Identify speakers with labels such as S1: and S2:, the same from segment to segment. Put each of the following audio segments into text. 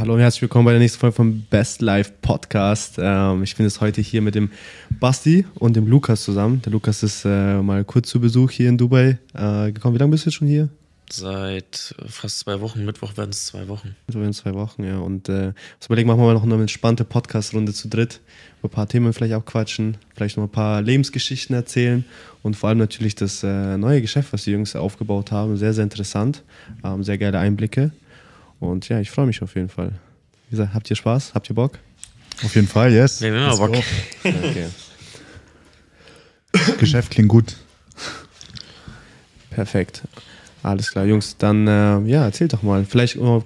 S1: Hallo und herzlich willkommen bei der nächsten Folge vom Best Life Podcast. Ähm, ich bin jetzt heute hier mit dem Basti und dem Lukas zusammen. Der Lukas ist äh, mal kurz zu Besuch hier in Dubai äh, gekommen. Wie lange bist du jetzt schon hier?
S2: Seit fast zwei Wochen. Mittwoch werden es zwei Wochen.
S1: Mittwoch werden es zwei Wochen, ja. Und äh, was überlegen, machen wir mal noch eine entspannte Podcast-Runde zu dritt. Über ein paar Themen vielleicht abquatschen, vielleicht noch ein paar Lebensgeschichten erzählen und vor allem natürlich das äh, neue Geschäft, was die Jungs aufgebaut haben. Sehr, sehr interessant. Ähm, sehr geile Einblicke. Und ja, ich freue mich auf jeden Fall. Wie gesagt, habt ihr Spaß? Habt ihr Bock?
S3: Auf jeden Fall, yes.
S2: Wir haben Bock.
S1: Okay.
S3: Geschäft klingt gut.
S1: Perfekt. Alles klar, Jungs. Dann, äh, ja, erzählt doch mal. Vielleicht, äh,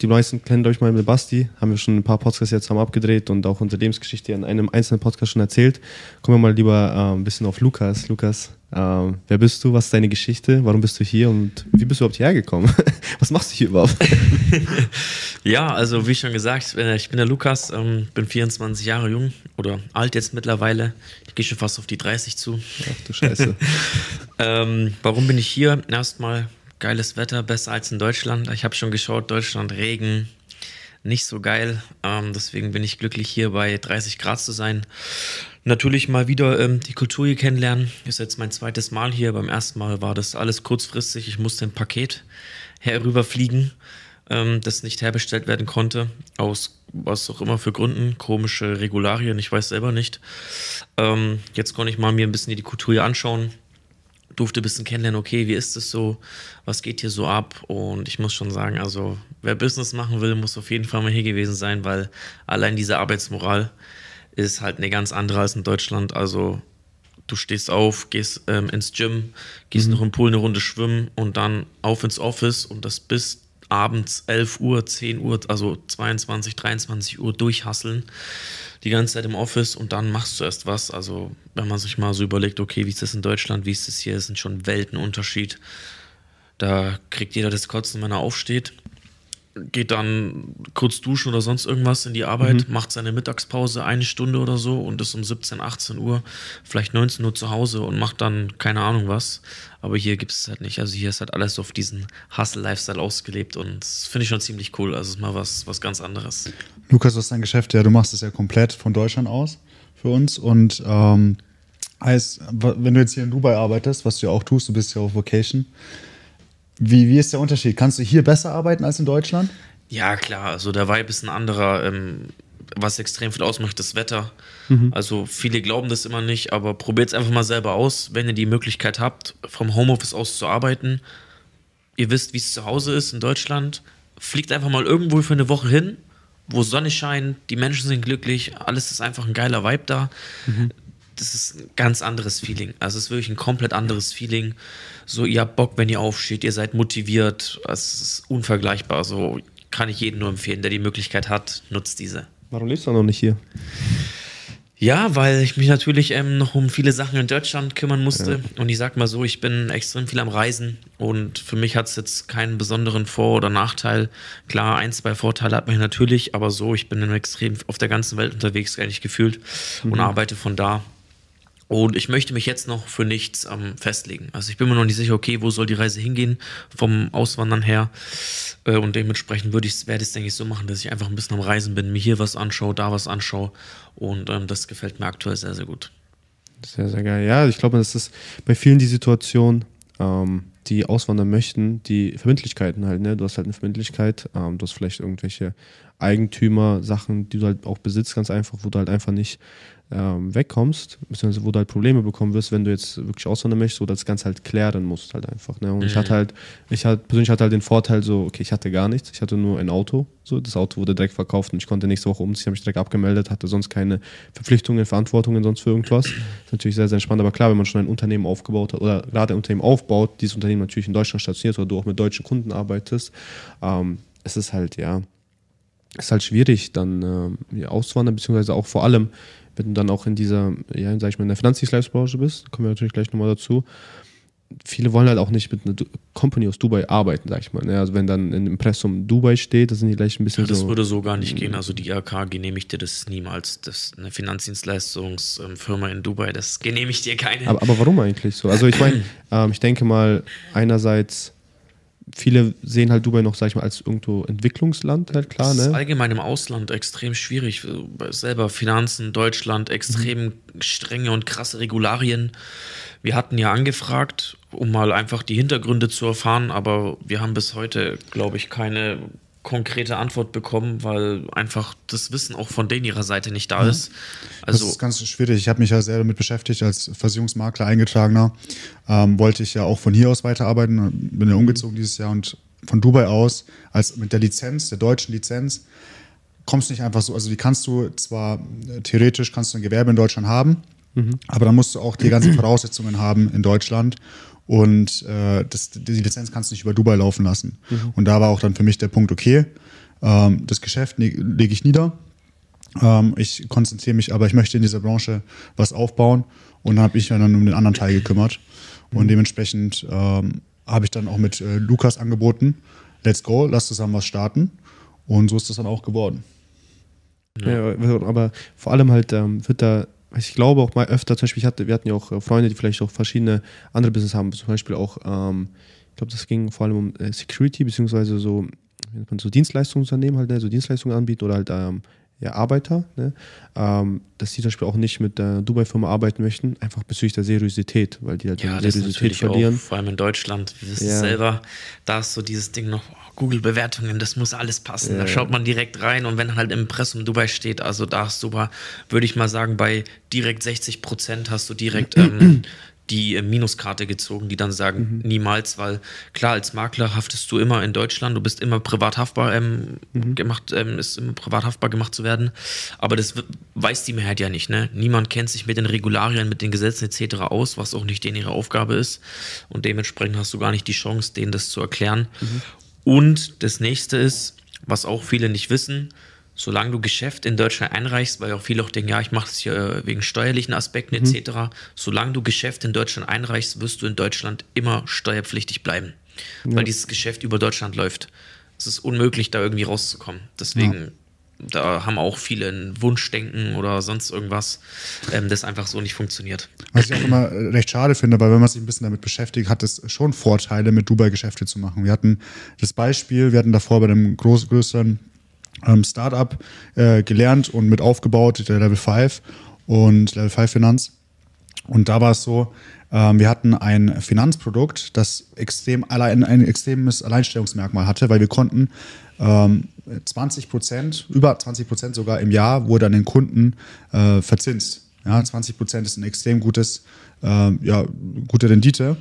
S1: die meisten kennen euch mal mit Basti. Haben wir schon ein paar Podcasts jetzt haben abgedreht und auch unsere Lebensgeschichte in einem einzelnen Podcast schon erzählt. Kommen wir mal lieber äh, ein bisschen auf Lukas. Lukas, ähm, wer bist du? Was ist deine Geschichte? Warum bist du hier? Und wie bist du überhaupt hierher gekommen? Was machst du hier überhaupt?
S2: ja, also wie schon gesagt, äh, ich bin der Lukas, ähm, bin 24 Jahre jung oder alt jetzt mittlerweile. Ich gehe schon fast auf die 30 zu.
S1: Ach du Scheiße.
S2: ähm, warum bin ich hier? Erstmal geiles Wetter, besser als in Deutschland. Ich habe schon geschaut, Deutschland, Regen, nicht so geil. Ähm, deswegen bin ich glücklich, hier bei 30 Grad zu sein. Natürlich mal wieder ähm, die Kultur hier kennenlernen. Ist jetzt mein zweites Mal hier. Beim ersten Mal war das alles kurzfristig. Ich musste ein Paket herüberfliegen, ähm, das nicht herbestellt werden konnte. Aus was auch immer für Gründen. Komische Regularien, ich weiß selber nicht. Ähm, jetzt konnte ich mal mir ein bisschen die Kultur hier anschauen durfte ein bisschen kennenlernen, okay, wie ist es so, was geht hier so ab? Und ich muss schon sagen, also wer Business machen will, muss auf jeden Fall mal hier gewesen sein, weil allein diese Arbeitsmoral ist halt eine ganz andere als in Deutschland. Also du stehst auf, gehst ähm, ins Gym, gehst mhm. noch im Pool eine Runde schwimmen und dann auf ins Office und das bis abends 11 Uhr, 10 Uhr, also 22, 23 Uhr durchhasseln die ganze Zeit im Office und dann machst du erst was. Also, wenn man sich mal so überlegt, okay, wie ist das in Deutschland, wie ist das hier, das sind schon Weltenunterschied. Da kriegt jeder das Kotzen, wenn er aufsteht geht dann kurz duschen oder sonst irgendwas in die Arbeit, mhm. macht seine Mittagspause eine Stunde oder so und ist um 17, 18 Uhr, vielleicht 19 Uhr zu Hause und macht dann keine Ahnung was. Aber hier gibt es halt nicht. Also hier ist halt alles auf diesen Hustle-Lifestyle ausgelebt und das finde ich schon ziemlich cool. Also es ist mal was, was ganz anderes.
S3: Lukas, was ist dein Geschäft? Ja, du machst es ja komplett von Deutschland aus für uns und ähm, heißt, wenn du jetzt hier in Dubai arbeitest, was du ja auch tust, du bist ja auf Vacation, wie, wie ist der Unterschied? Kannst du hier besser arbeiten als in Deutschland?
S2: Ja, klar. Also der Vibe ist ein anderer. Ähm, was extrem viel ausmacht, das Wetter. Mhm. Also viele glauben das immer nicht, aber probiert es einfach mal selber aus, wenn ihr die Möglichkeit habt, vom Homeoffice aus zu arbeiten. Ihr wisst, wie es zu Hause ist in Deutschland. Fliegt einfach mal irgendwo für eine Woche hin, wo Sonne scheint, die Menschen sind glücklich, alles ist einfach ein geiler Vibe da. Mhm das ist ein ganz anderes Feeling. Also es ist wirklich ein komplett anderes Feeling. So, ihr habt Bock, wenn ihr aufsteht, ihr seid motiviert. Es ist unvergleichbar. So kann ich jedem nur empfehlen, der die Möglichkeit hat, nutzt diese.
S1: Warum lebst du noch nicht hier?
S2: Ja, weil ich mich natürlich ähm, noch um viele Sachen in Deutschland kümmern musste. Ja. Und ich sag mal so, ich bin extrem viel am Reisen und für mich hat es jetzt keinen besonderen Vor- oder Nachteil. Klar, ein, zwei Vorteile hat man natürlich, aber so, ich bin extrem auf der ganzen Welt unterwegs, eigentlich gefühlt mhm. und arbeite von da. Und ich möchte mich jetzt noch für nichts ähm, festlegen. Also ich bin mir noch nicht sicher, okay, wo soll die Reise hingehen vom Auswandern her. Äh, und dementsprechend würde ich werde es, denke ich, so machen, dass ich einfach ein bisschen am Reisen bin, mir hier was anschaue, da was anschaue. Und ähm, das gefällt mir aktuell sehr, sehr gut.
S1: Sehr, sehr geil. Ja, ich glaube, das ist bei vielen die Situation, ähm, die auswandern möchten, die Verbindlichkeiten halt, ne? Du hast halt eine Verbindlichkeit, ähm, du hast vielleicht irgendwelche Eigentümer, Sachen, die du halt auch besitzt, ganz einfach, wo du halt einfach nicht ähm, wegkommst, beziehungsweise wo du halt Probleme bekommen wirst, wenn du jetzt wirklich auswandern möchtest, du das Ganze halt klären musst halt einfach. Ne? Und mhm. ich hatte halt, ich halt, persönlich hatte halt den Vorteil so, okay, ich hatte gar nichts, ich hatte nur ein Auto, so, das Auto wurde direkt verkauft und ich konnte nächste Woche umziehen, habe mich direkt abgemeldet, hatte sonst keine Verpflichtungen, Verantwortungen sonst für irgendwas. Das ist natürlich sehr, sehr entspannt, aber klar, wenn man schon ein Unternehmen aufgebaut hat oder gerade ein Unternehmen aufbaut, dieses Unternehmen natürlich in Deutschland stationiert oder du auch mit deutschen Kunden arbeitest, ähm, es ist halt, ja, es ist halt schwierig, dann äh, auszuwandern, beziehungsweise auch vor allem, wenn du dann auch in dieser, ja, sag ich mal, in der Finanzdienstleistungsbranche bist, kommen wir natürlich gleich nochmal dazu. Viele wollen halt auch nicht mit einer Company aus Dubai arbeiten, sag ich mal. Ne? Also wenn dann im Impressum Dubai steht, das sind die gleich ein bisschen
S2: ja, das
S1: so.
S2: Würde so gar nicht gehen. Also die IHK genehmigt dir das niemals. Das eine Finanzdienstleistungsfirma in Dubai, das genehmigt dir keine.
S1: Aber, aber warum eigentlich so? Also ich meine, ähm, ich denke mal, einerseits viele sehen halt Dubai noch, sag ich mal, als irgendwo Entwicklungsland halt klar,
S2: Das ist
S1: ne?
S2: allgemein im Ausland extrem schwierig. Selber Finanzen, Deutschland, extrem
S1: Mhm.
S2: strenge und krasse Regularien. Wir hatten ja angefragt, um mal einfach die Hintergründe zu erfahren, aber wir haben bis heute, glaube ich, keine konkrete Antwort bekommen, weil einfach das Wissen auch von denen ihrer Seite nicht da ist. Also
S3: das ist ganz schwierig. Ich habe mich ja sehr damit beschäftigt, als Versicherungsmakler eingetragener. Ähm, wollte ich ja auch von hier aus weiterarbeiten. Bin ja umgezogen dieses Jahr und von Dubai aus, als mit der Lizenz, der deutschen Lizenz, kommst du nicht einfach so. Also die kannst du zwar äh, theoretisch kannst du ein Gewerbe in Deutschland haben, aber dann musst du auch die ganzen Voraussetzungen haben in Deutschland. Und äh, das, die Lizenz kannst du nicht über Dubai laufen lassen. Und da war auch dann für mich der Punkt, okay, ähm, das Geschäft ne- lege ich nieder. Ähm, ich konzentriere mich, aber ich möchte in dieser Branche was aufbauen. Und habe ich mich dann um den anderen Teil gekümmert. Und dementsprechend ähm, habe ich dann auch mit äh, Lukas angeboten, let's go, lass zusammen was starten. Und so ist das dann auch geworden.
S1: Ja. aber vor allem halt ähm, wird da, ich glaube auch mal öfter, zum Beispiel, ich hatte, wir hatten ja auch äh, Freunde, die vielleicht auch verschiedene andere Business haben, zum Beispiel auch, ähm, ich glaube, das ging vor allem um äh, Security, beziehungsweise so, so Dienstleistungsunternehmen halt, ne, so Dienstleistungen anbieten oder halt ähm, ja, Arbeiter, ne, ähm, dass die zum Beispiel auch nicht mit der Dubai-Firma arbeiten möchten, einfach bezüglich der Seriosität, weil die halt
S2: Ja, ist
S1: Seriosität verlieren.
S2: auch, vor allem in Deutschland, wir wissen
S1: Ja.
S2: es selber, da ist so dieses Ding noch, oh, Google-Bewertungen, das muss alles passen. Da
S1: Ja.
S2: schaut man direkt rein und wenn halt im Impressum Dubai steht, also da hast du, würde ich mal sagen, bei direkt 60 Prozent hast du direkt ähm, die äh, Minuskarte gezogen, die dann sagen, niemals, weil klar, als Makler haftest du immer in Deutschland, du bist immer privat haftbar ähm, gemacht, ähm, ist immer privat haftbar gemacht zu werden, aber das weiß die Mehrheit ja nicht, ne? Niemand kennt sich mit den Regularien, mit den Gesetzen etc. aus, was auch nicht denen ihre Aufgabe ist und dementsprechend hast du gar nicht die Chance, denen das zu erklären. Und das nächste ist, was auch viele nicht wissen, solange du Geschäft in Deutschland einreichst, weil auch viele auch denken, ja, ich mache das hier äh, wegen steuerlichen Aspekten etc., solange du Geschäft in Deutschland einreichst, wirst du in Deutschland immer steuerpflichtig bleiben, weil dieses Geschäft über Deutschland läuft. Es ist unmöglich, da irgendwie rauszukommen. Deswegen, da haben auch viele ein Wunschdenken oder sonst irgendwas, ähm, das einfach so nicht funktioniert.
S3: Was ich auch immer äh, recht schade finde, weil wenn man sich ein bisschen damit beschäftigt, hat es schon Vorteile, mit Dubai Geschäfte zu machen. Wir hatten das Beispiel, wir hatten davor bei einem groß, größeren ähm, Startup äh, gelernt und mit aufgebaut, der Level 5 und Level 5 Finanz. Und da war es so, ähm, wir hatten ein Finanzprodukt, das extrem allein, ein extremes Alleinstellungsmerkmal hatte, weil wir konnten ähm, 20 Prozent, über 20 Prozent sogar im Jahr wurde an den Kunden äh, verzinst. Ja, 20 Prozent ist ein extrem gutes, ähm, ja, gute Rendite.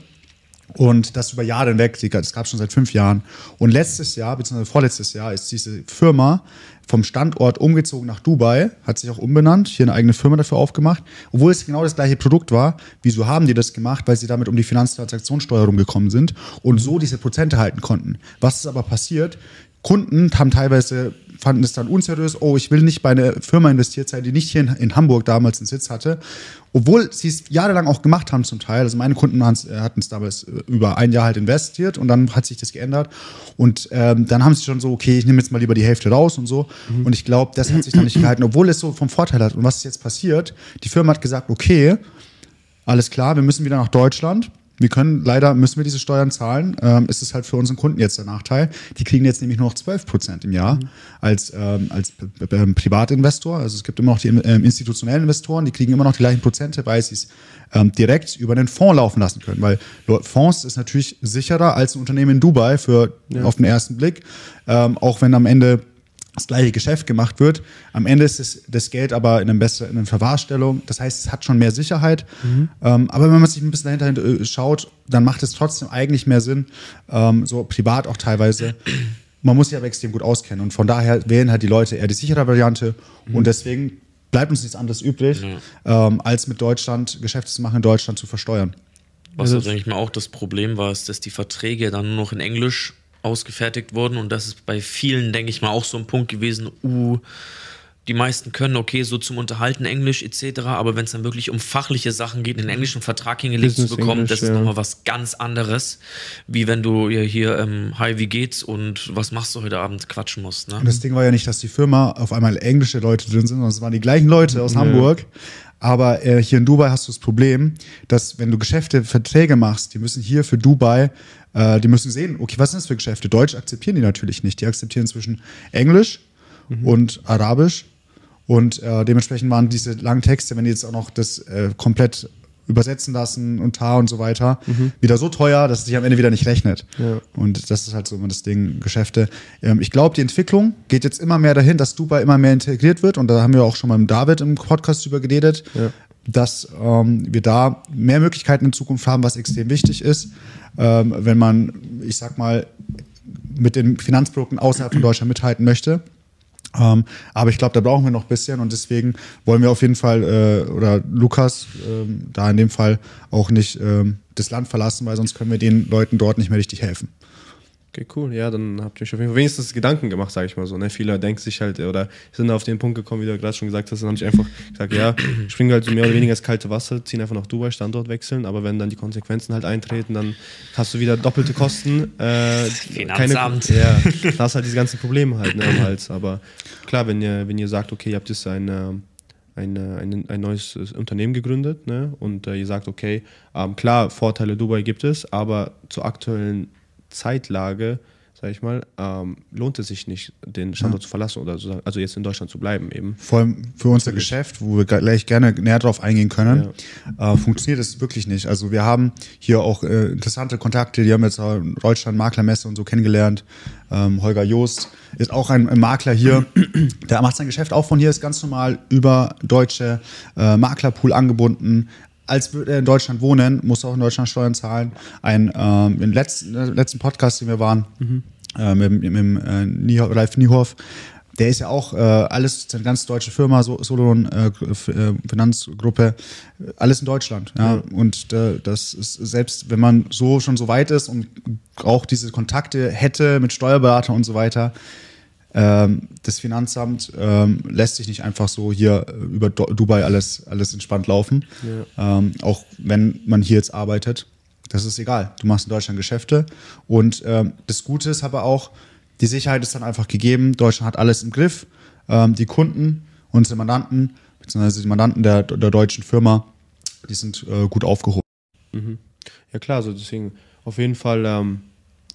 S3: Und das über Jahre hinweg, das gab es schon seit fünf Jahren. Und letztes Jahr, beziehungsweise vorletztes Jahr, ist diese Firma vom Standort umgezogen nach Dubai, hat sich auch umbenannt, hier eine eigene Firma dafür aufgemacht, obwohl es genau das gleiche Produkt war. Wieso haben die das gemacht? Weil sie damit um die Finanztransaktionssteuer rumgekommen sind und so diese Prozente halten konnten. Was ist aber passiert? Kunden haben teilweise fanden es dann unseriös, oh, ich will nicht bei einer Firma investiert sein, die nicht hier in, in Hamburg damals einen Sitz hatte, obwohl sie es jahrelang auch gemacht haben zum Teil. Also meine Kunden äh, hatten es damals äh, über ein Jahr halt investiert und dann hat sich das geändert und ähm, dann haben sie schon so, okay, ich nehme jetzt mal lieber die Hälfte raus und so und ich glaube, das hat sich dann nicht gehalten, obwohl es so vom Vorteil hat. Und was ist jetzt passiert? Die Firma hat gesagt, okay, alles klar, wir müssen wieder nach Deutschland. Wir können, leider müssen wir diese Steuern zahlen. Ähm, es ist halt für unseren Kunden jetzt der Nachteil. Die kriegen jetzt nämlich nur noch 12 Prozent im Jahr als, ähm, als ähm, Privatinvestor. Also es gibt immer noch die ähm, institutionellen Investoren, die kriegen immer noch die gleichen Prozente, weil sie es ähm, direkt über den Fonds laufen lassen können. Weil Fonds ist natürlich sicherer als ein Unternehmen in Dubai für auf den ersten Blick. Auch wenn am Ende das gleiche Geschäft gemacht wird. Am Ende ist es, das Geld aber in, einem besseren, in einer Verwahrstellung. Das heißt, es hat schon mehr Sicherheit. Ähm, aber wenn man sich ein bisschen dahinter äh, schaut, dann macht es trotzdem eigentlich mehr Sinn, ähm, so privat auch teilweise. Man muss sich aber extrem gut auskennen. Und von daher wählen halt die Leute eher die sichere Variante. Und deswegen bleibt uns nichts anderes übrig, ähm, als mit Deutschland Geschäfte zu machen, in Deutschland zu versteuern.
S2: Was
S1: Also-
S2: also, denke ich mal auch das Problem war, ist, dass die Verträge dann nur noch in Englisch ausgefertigt wurden und das ist bei vielen, denke ich mal, auch so ein Punkt gewesen, uh, die meisten können, okay, so zum Unterhalten Englisch etc., aber wenn es dann wirklich um fachliche Sachen geht, einen englischen Vertrag hingelegt zu
S1: Business
S2: bekommen,
S1: English,
S2: das ist
S1: ja.
S2: nochmal was ganz anderes, wie wenn du ja hier, ähm, hi, wie geht's und was machst du heute Abend quatschen musst. Ne?
S3: Und das Ding war ja nicht, dass die Firma auf einmal englische Leute drin sind, sondern es waren die gleichen Leute aus Hamburg. Aber äh, hier in Dubai hast du das Problem, dass wenn du Geschäfte, Verträge machst, die müssen hier für Dubai, äh, die müssen sehen, okay, was sind das für Geschäfte? Deutsch akzeptieren die natürlich nicht. Die akzeptieren zwischen Englisch und Arabisch. Und äh, dementsprechend waren diese langen Texte, wenn die jetzt auch noch das äh, komplett übersetzen lassen und tar und so weiter, wieder so teuer, dass es sich am Ende wieder nicht rechnet.
S1: Ja.
S3: Und das ist halt so immer das Ding, Geschäfte. Ähm, ich glaube, die Entwicklung geht jetzt immer mehr dahin, dass Dubai immer mehr integriert wird. Und da haben wir auch schon mal mit David im Podcast über geredet,
S1: Ja.
S3: dass ähm, wir da mehr Möglichkeiten in Zukunft haben, was extrem wichtig ist. Ähm, wenn man, ich sag mal, mit den Finanzprodukten außerhalb von Deutschland mithalten möchte. Ähm, aber ich glaube, da brauchen wir noch ein bisschen und deswegen wollen wir auf jeden Fall, äh, oder Lukas, ähm, da in dem Fall auch nicht ähm, das Land verlassen, weil sonst können wir den Leuten dort nicht mehr richtig helfen.
S1: Okay, cool. Ja, dann habt ihr euch auf jeden Fall wenigstens Gedanken gemacht, sage ich mal so. Ne? Viele denken sich halt, oder sind da auf den Punkt gekommen, wie du gerade schon gesagt hast, dann haben sich einfach gesagt, ja, springen halt so mehr oder weniger ins kalte Wasser, ziehen einfach nach Dubai, Standort wechseln, aber wenn dann die Konsequenzen halt eintreten, dann hast du wieder doppelte Kosten. Äh,
S2: Finanzamt.
S1: Keine, ja, da hast halt diese ganzen Probleme halt ne, am Hals. Aber klar, wenn ihr, wenn ihr sagt, okay, ihr habt jetzt eine, eine, ein, ein neues äh, Unternehmen gegründet ne? und äh, ihr sagt, okay, ähm, klar, Vorteile Dubai gibt es, aber zur aktuellen Zeitlage, sag ich mal, ähm, lohnt es sich nicht, den Standort zu verlassen oder so, also jetzt in Deutschland zu bleiben eben.
S3: Vor allem für unser Geschäft, wo wir gleich gerne näher drauf eingehen können, äh, funktioniert es wirklich nicht. Also wir haben hier auch äh, interessante Kontakte, die haben jetzt in Deutschland Maklermesse und so kennengelernt. Ähm, Holger Joost ist auch ein, ein Makler hier, der macht sein Geschäft auch von hier, ist ganz normal über deutsche äh, Maklerpool angebunden. Als würde er in Deutschland wohnen, muss er auch in Deutschland Steuern zahlen. Ein ähm, im letzten, äh, letzten Podcast, den wir waren, äh, mit, mit, mit äh, Niehoff, Ralf Niehoff, der ist ja auch äh, alles, eine ganz deutsche Firma, so, Solon äh, äh, Finanzgruppe, alles in Deutschland. Ja. Und äh, das ist, selbst wenn man so schon so weit ist und auch diese Kontakte hätte mit Steuerberatern und so weiter, das Finanzamt ähm, lässt sich nicht einfach so hier äh, über Dubai alles, alles entspannt laufen. Ähm, auch wenn man hier jetzt arbeitet. Das ist egal. Du machst in Deutschland Geschäfte. Und ähm, das Gute ist aber auch, die Sicherheit ist dann einfach gegeben. Deutschland hat alles im Griff. Ähm, die Kunden, unsere Mandanten, beziehungsweise die Mandanten der, der deutschen Firma, die sind äh, gut aufgehoben.
S1: Ja klar, also deswegen auf jeden Fall, ähm,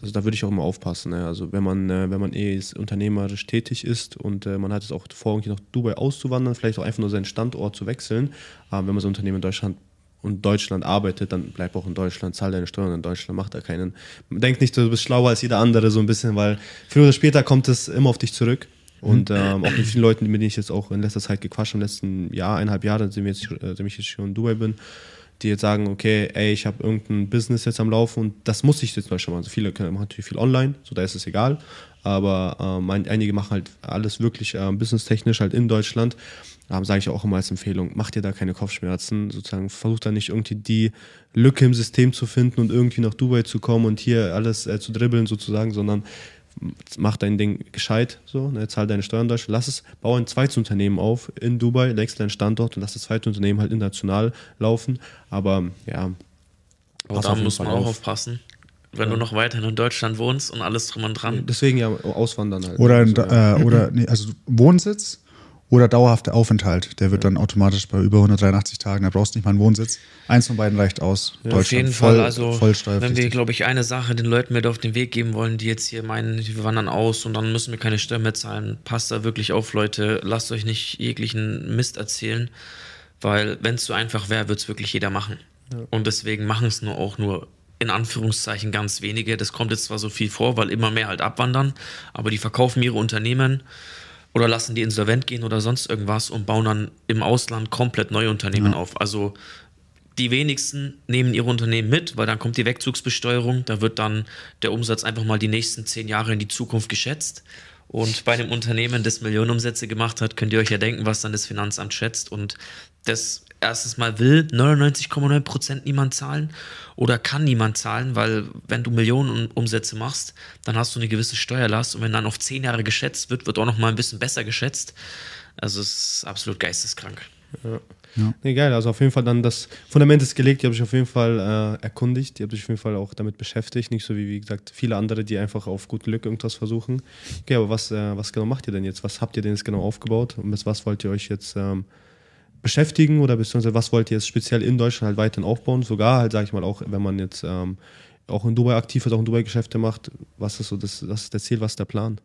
S1: also da würde ich auch immer aufpassen. Ne? Also wenn man, äh, wenn man eh unternehmerisch tätig ist und äh, man hat es auch vor, irgendwie nach Dubai auszuwandern, vielleicht auch einfach nur seinen Standort zu wechseln, aber wenn man so ein Unternehmen in Deutschland und Deutschland arbeitet, dann bleib auch in Deutschland, zahl deine Steuern in Deutschland, macht da keinen. Denk nicht, du bist schlauer als jeder andere, so ein bisschen, weil früher oder später kommt es immer auf dich zurück. Und ähm, auch mit vielen Leuten, mit denen ich jetzt auch in letzter Zeit gequatscht habe, im letzten Jahr, eineinhalb Jahre, seitdem, wir jetzt, äh, seitdem ich jetzt schon in Dubai bin, die jetzt sagen, okay, ey, ich habe irgendein Business jetzt am Laufen und das muss ich jetzt mal schon mal. Also viele können, machen natürlich viel online, so da ist es egal. Aber ähm, ein, einige machen halt alles wirklich ähm, businesstechnisch halt in Deutschland. Ähm, Sage ich auch immer als Empfehlung, mach dir da keine Kopfschmerzen. Sozusagen versuch da nicht irgendwie die Lücke im System zu finden und irgendwie nach Dubai zu kommen und hier alles äh, zu dribbeln sozusagen, sondern mach dein Ding gescheit, so, ne, zahl deine Steuern in Deutschland, lass es, bau ein zweites Unternehmen auf in Dubai, wechsel deinen Standort und lass das zweite Unternehmen halt international laufen. Aber ja,
S2: Aber da muss man
S1: Fall
S2: auch
S1: auf.
S2: aufpassen. Wenn du noch weiterhin in Deutschland wohnst und alles drum und dran.
S1: deswegen ja auswandern halt.
S3: Oder, in,
S1: Also, ja.
S3: äh, oder nee, also Wohnsitz oder dauerhafter Aufenthalt. Der wird dann automatisch bei über 183 Tagen, da brauchst du nicht mal einen Wohnsitz. Eins von beiden reicht aus.
S2: Auf jeden
S3: voll,
S2: Fall, also
S3: voll
S2: wenn wir, glaube ich, eine Sache den Leuten mit auf den Weg geben wollen, die jetzt hier meinen, wir wandern aus und dann müssen wir keine Steuern mehr zahlen, passt da wirklich auf, Leute. Lasst euch nicht jeglichen Mist erzählen, weil wenn es so einfach wäre, würde es wirklich jeder machen. Und deswegen machen es nur auch nur in Anführungszeichen ganz wenige. Das kommt jetzt zwar so viel vor, weil immer mehr halt abwandern, aber die verkaufen ihre Unternehmen oder lassen die insolvent gehen oder sonst irgendwas und bauen dann im Ausland komplett neue Unternehmen auf. Also die wenigsten nehmen ihre Unternehmen mit, weil dann kommt die Wegzugsbesteuerung, da wird dann der Umsatz einfach mal die nächsten zehn Jahre in die Zukunft geschätzt. Und bei einem Unternehmen, das Millionenumsätze gemacht hat, könnt ihr euch ja denken, was dann das Finanzamt schätzt. Und das erstens mal will 99,9% niemand zahlen oder kann niemand zahlen, weil wenn du Millionen Umsätze machst, dann hast du eine gewisse Steuerlast und wenn dann auf zehn Jahre geschätzt wird, wird auch noch mal ein bisschen besser geschätzt. Also es ist absolut geisteskrank.
S1: Ja. Ja. Nee, geil. Also auf jeden Fall dann das Fundament ist gelegt, ihr habt euch auf jeden Fall äh, erkundigt, ihr habt euch auf jeden Fall auch damit beschäftigt, nicht so wie, wie gesagt, viele andere, die einfach auf gut Glück irgendwas versuchen. Okay, aber was, äh, was genau macht ihr denn jetzt? Was habt ihr denn jetzt genau aufgebaut und mit was wollt ihr euch jetzt ähm, beschäftigen oder beziehungsweise was wollt ihr jetzt speziell in Deutschland halt weiterhin aufbauen? Sogar halt, sage ich mal, auch wenn man jetzt ähm, auch in Dubai aktiv ist, auch in Dubai Geschäfte macht, was ist so das, was ist der Ziel, was ist der Plan?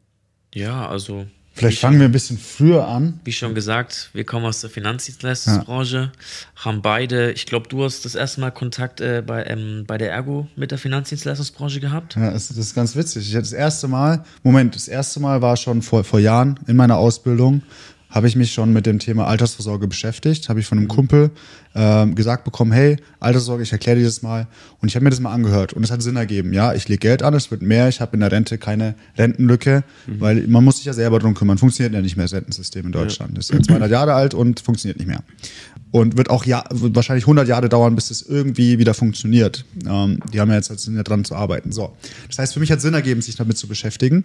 S2: Ja, also
S3: Vielleicht fangen wir ein bisschen früher an.
S2: Wie schon gesagt, wir kommen aus der Finanzdienstleistungsbranche, ja. haben beide, ich glaube, du hast das erste Mal Kontakt äh, bei, ähm, bei der Ergo mit der Finanzdienstleistungsbranche gehabt.
S3: Ja, das, das, ist ganz witzig. Ich hatte das erste Mal, Moment, das erste Mal war schon vor, vor Jahren in meiner Ausbildung, habe ich mich schon mit dem Thema Altersvorsorge beschäftigt. Habe ich von einem Kumpel ähm, gesagt bekommen, hey, Altersvorsorge, ich erkläre dir das mal. Und ich habe mir das mal angehört und es hat Sinn ergeben. Ja, ich lege Geld an, es wird mehr, ich habe in der Rente keine Rentenlücke, mhm. weil man muss sich ja selber drum kümmern. Funktioniert ja nicht mehr das Rentensystem in Deutschland. Ja. Ist ja 200 Jahre alt und funktioniert nicht mehr und wird auch ja, wird wahrscheinlich 100 Jahre dauern, bis es irgendwie wieder funktioniert. Ähm, die haben ja jetzt halt sind ja dran zu arbeiten. So, das heißt, für mich hat Sinn ergeben, sich damit zu beschäftigen.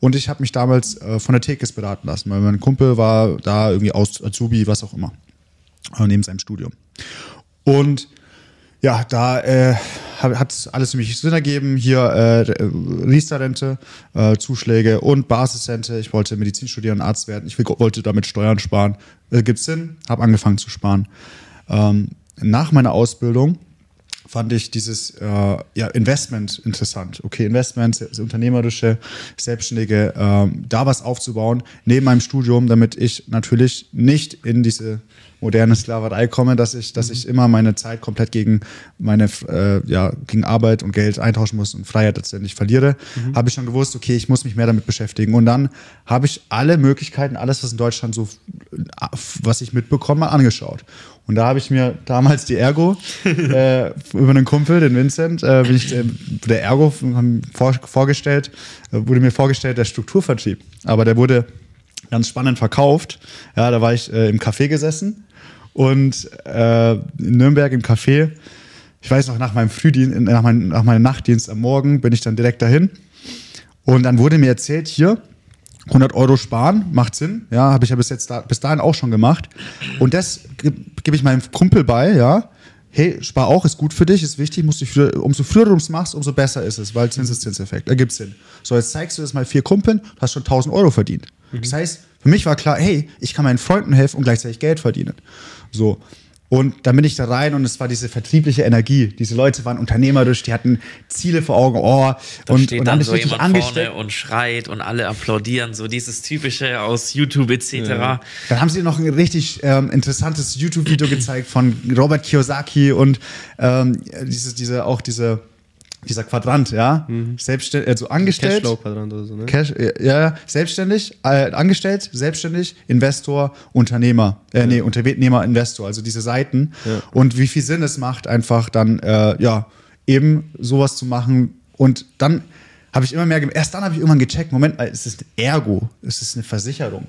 S3: Und ich habe mich damals äh, von der Tekes beraten lassen, weil mein Kumpel war da irgendwie aus Azubi, was auch immer, äh, neben seinem Studium. Und ja, da äh, hat alles für mich Sinn ergeben. Hier äh, Riester-Rente, äh, Zuschläge und Basisrente. Ich wollte Medizin studieren, Arzt werden. Ich wollte damit Steuern sparen. Äh, gibt Sinn, habe angefangen zu sparen. Ähm, nach meiner Ausbildung fand ich dieses äh, ja, Investment interessant. Okay, Investment, das unternehmerische, selbstständige, ähm, da was aufzubauen neben meinem Studium, damit ich natürlich nicht in diese moderne Sklaverei komme, dass ich, dass ich immer meine Zeit komplett gegen meine, äh, ja, gegen Arbeit und Geld eintauschen muss und Freiheit letztendlich verliere, mhm. habe ich schon gewusst, okay, ich muss mich mehr damit beschäftigen. Und dann habe ich alle Möglichkeiten, alles, was in Deutschland so, was ich mitbekomme, angeschaut. Und da habe ich mir damals die Ergo äh, über einen Kumpel, den Vincent, äh, bin ich äh, der Ergo vor, vorgestellt, äh, wurde mir vorgestellt der Strukturvertrieb. Aber der wurde ganz spannend verkauft. Ja, da war ich äh, im Café gesessen und äh, in Nürnberg im Café, ich weiß noch, nach meinem Frühdienst, nach, mein, nach meinem Nachtdienst am Morgen bin ich dann direkt dahin. Und dann wurde mir erzählt, hier, 100 Euro sparen, macht Sinn. Ja, habe ich ja bis jetzt da, bis dahin auch schon gemacht. Und das gebe ich meinem Kumpel bei, ja. Hey, spar auch, ist gut für dich, ist wichtig, musst du früher, umso früher du es machst, umso besser ist es, weil Zinseszinseffekt, ergibt Sinn. So, jetzt zeigst du das mal vier Kumpeln, du hast schon 1000 Euro verdient. Mhm. Das heißt, für mich war klar, hey, ich kann meinen Freunden helfen und gleichzeitig Geld verdienen. So. Und dann bin ich da rein und es war diese vertriebliche Energie. Diese Leute waren unternehmerisch, die hatten Ziele vor Augen. Oh,
S2: da und, steht und dann, dann so jemand angestellt. vorne und schreit und alle applaudieren. So dieses typische aus YouTube etc. Ja.
S3: Dann haben sie noch ein richtig ähm, interessantes YouTube-Video gezeigt von Robert Kiyosaki und ähm, diese, diese, auch diese dieser Quadrant, ja, mhm. selbstständig, also angestellt, Cashflow-Quadrant oder so, ne? Cash, ja, selbstständig, äh, angestellt, selbstständig, Investor, Unternehmer, äh, ja. nee, Unternehmer, Investor, also diese Seiten ja. und wie viel Sinn es macht, einfach dann, äh, ja, eben sowas zu machen und dann habe ich immer mehr, erst dann habe ich irgendwann gecheckt, Moment mal, es ist ein Ergo, es ist eine Versicherung.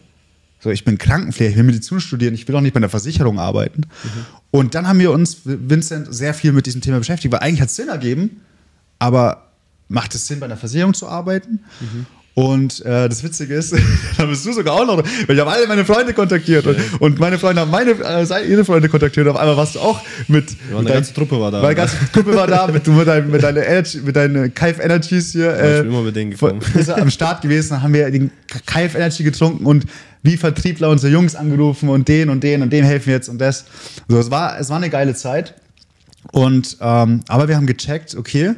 S3: So, ich bin Krankenpfleger, ich will Medizin studieren, ich will auch nicht bei einer Versicherung arbeiten. Mhm. Und dann haben wir uns, Vincent, sehr viel mit diesem Thema beschäftigt, weil eigentlich hat es Sinn ergeben, aber macht es Sinn, bei einer Versicherung zu arbeiten? Mhm. Und äh, das Witzige ist, da bist du sogar auch noch, weil ich habe alle meine Freunde kontaktiert und, und meine Freunde haben meine äh, ihre Freunde kontaktiert. Und auf einmal warst du auch mit.
S1: Ja, eine ganze Truppe war da.
S3: Meine ganze Truppe war da, mit, mit, dein, mit, deinen Energy, mit deinen Kaif Energies hier.
S1: Äh, ich bin immer mit denen gekommen.
S3: Ist am Start gewesen, haben wir den Kaif Energy getrunken und wie Vertriebler unsere Jungs angerufen und den und den und dem helfen jetzt und das. So, es war, es war eine geile Zeit. Und ähm, aber wir haben gecheckt, okay,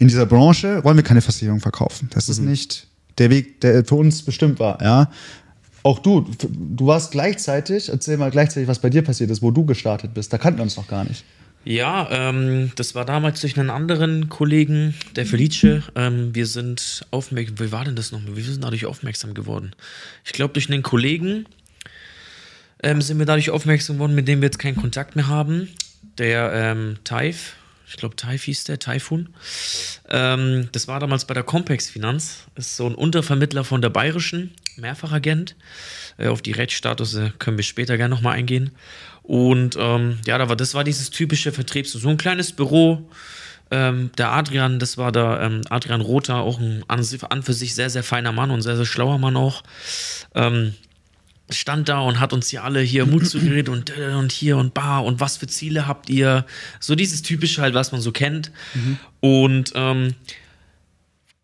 S3: in dieser Branche wollen wir keine Versicherung verkaufen. Das ist mhm. nicht der Weg, der für uns bestimmt war. Ja? Auch du, du warst gleichzeitig, erzähl mal gleichzeitig, was bei dir passiert ist, wo du gestartet bist. Da kannten wir uns noch gar nicht.
S2: Ja, ähm, das war damals durch einen anderen Kollegen, der Felice. Ähm, wir sind aufmerksam, wie war denn das nochmal? Wir sind dadurch aufmerksam geworden. Ich glaube, durch einen Kollegen ähm, sind wir dadurch aufmerksam geworden, mit dem wir jetzt keinen Kontakt mehr haben. Der ähm, Taif, ich glaube Taif hieß der, Taifun. Ähm, das war damals bei der Compex Finanz, ist so ein Untervermittler von der Bayerischen, Mehrfachagent. Äh, auf die Rechtsstatus können wir später gerne nochmal eingehen. Und ähm, ja, da war, das war dieses typische Vertriebs, so ein kleines Büro. Ähm, der Adrian, das war der ähm, Adrian Rother, auch ein an, an, für sich sehr, sehr feiner Mann und sehr, sehr schlauer Mann auch. Ähm, stand da und hat uns hier alle hier Mut zugeredet und, äh, und hier und bar und was für Ziele habt ihr? So dieses typische halt, was man so kennt. Mhm. Und ähm,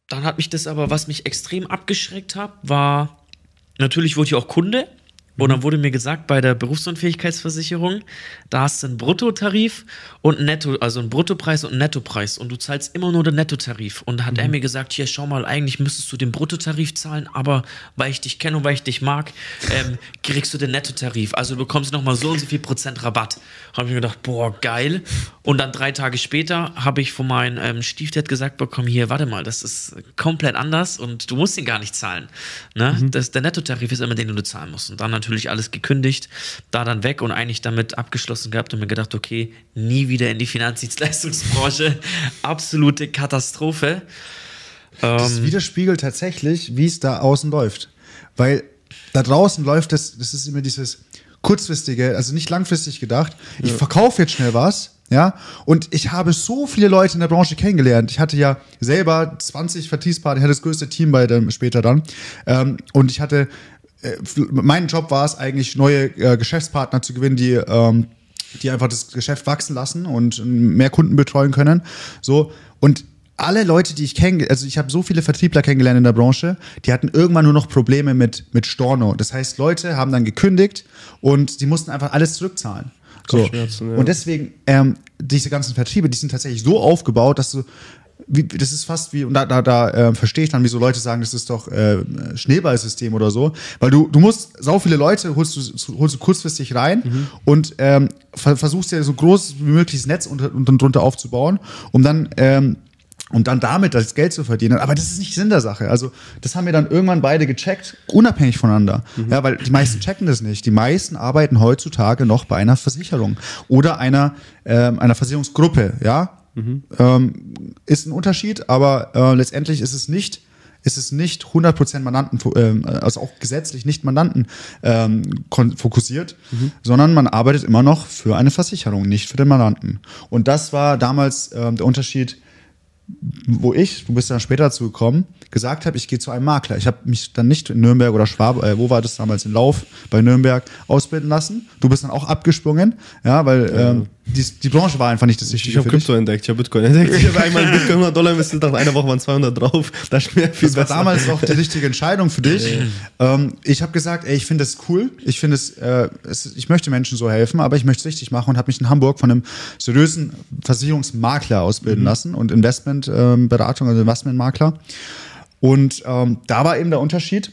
S2: dann hat mich das aber, was mich extrem abgeschreckt hat, war, natürlich wurde ich auch Kunde. Und dann wurde mir gesagt, bei der Berufsunfähigkeitsversicherung, da hast du einen Bruttotarif und einen Netto, also einen Bruttopreis und einen Nettopreis. Und du zahlst immer nur den Nettotarif. Und da hat mhm. er mir gesagt, hier, schau mal, eigentlich müsstest du den Bruttotarif zahlen, aber weil ich dich kenne und weil ich dich mag, ähm, kriegst du den Nettotarif. Also du bekommst nochmal so und so viel Prozent Rabatt. Habe ich mir gedacht, boah, geil. Und dann drei Tage später habe ich von meinem ähm, Stiefdad gesagt bekommen, hier, warte mal, das ist komplett anders und du musst ihn gar nicht zahlen. Ne? Mhm. Das, der Nettotarif ist immer den, den du zahlen musst. Und dann natürlich natürlich alles gekündigt, da dann weg und eigentlich damit abgeschlossen gehabt und mir gedacht, okay, nie wieder in die Finanzdienstleistungsbranche. Absolute Katastrophe.
S3: Das ähm, widerspiegelt tatsächlich, wie es da außen läuft. Weil da draußen läuft das, das ist immer dieses kurzfristige, also nicht langfristig gedacht. Ich verkaufe jetzt schnell was, ja, und ich habe so viele Leute in der Branche kennengelernt. Ich hatte ja selber 20 Vertriebspartner, ich hatte das größte Team bei dem später dann. Ähm, und ich hatte mein Job war es eigentlich, neue äh, Geschäftspartner zu gewinnen, die, ähm, die einfach das Geschäft wachsen lassen und mehr Kunden betreuen können. So und alle Leute, die ich kenne, also ich habe so viele Vertriebler kennengelernt in der Branche, die hatten irgendwann nur noch Probleme mit, mit Storno. Das heißt, Leute haben dann gekündigt und sie mussten einfach alles zurückzahlen. So. Ja. Und deswegen, ähm, diese ganzen Vertriebe, die sind tatsächlich so aufgebaut, dass du wie, das ist fast wie, und da, da, da äh, verstehe ich dann, wie so Leute sagen, das ist doch äh, Schneeballsystem oder so. Weil du, du musst, sau viele Leute holst du, holst du kurzfristig rein mhm. und ähm, versuchst ja so groß wie möglich das Netz unter, unter, drunter aufzubauen, um dann ähm, um dann damit das Geld zu verdienen. Aber das ist nicht Sinn der Sache. Also, das haben wir dann irgendwann beide gecheckt, unabhängig voneinander. Mhm. Ja, weil die meisten checken das nicht. Die meisten arbeiten heutzutage noch bei einer Versicherung oder einer, ähm, einer Versicherungsgruppe, ja. Mhm. Ähm, ist ein Unterschied, aber äh, letztendlich ist es nicht ist es nicht 100% Mandanten, äh, also auch gesetzlich nicht Mandanten ähm, fokussiert, mhm. sondern man arbeitet immer noch für eine Versicherung, nicht für den Mandanten. Und das war damals äh, der Unterschied wo ich, du bist dann später dazu gekommen, gesagt habe, ich gehe zu einem Makler. Ich habe mich dann nicht in Nürnberg oder Schwab, äh, wo war das damals in Lauf bei Nürnberg ausbilden lassen. Du bist dann auch abgesprungen, ja, weil ähm, die, die Branche war einfach nicht das Richtige.
S1: Ich habe Krypto entdeckt, ich habe Bitcoin entdeckt. Ich habe einmal Bitcoin 100 Dollar investiert, nach einer Woche waren 200 drauf.
S3: Das, viel das war damals auch die richtige Entscheidung für dich. ähm, ich habe gesagt, ey, ich finde es cool. Ich finde es, äh, es, ich möchte Menschen so helfen, aber ich möchte es richtig machen und habe mich in Hamburg von einem seriösen Versicherungsmakler ausbilden mhm. lassen und Investmentberatung, ähm, also Investmentmakler. Und ähm, da war eben der Unterschied,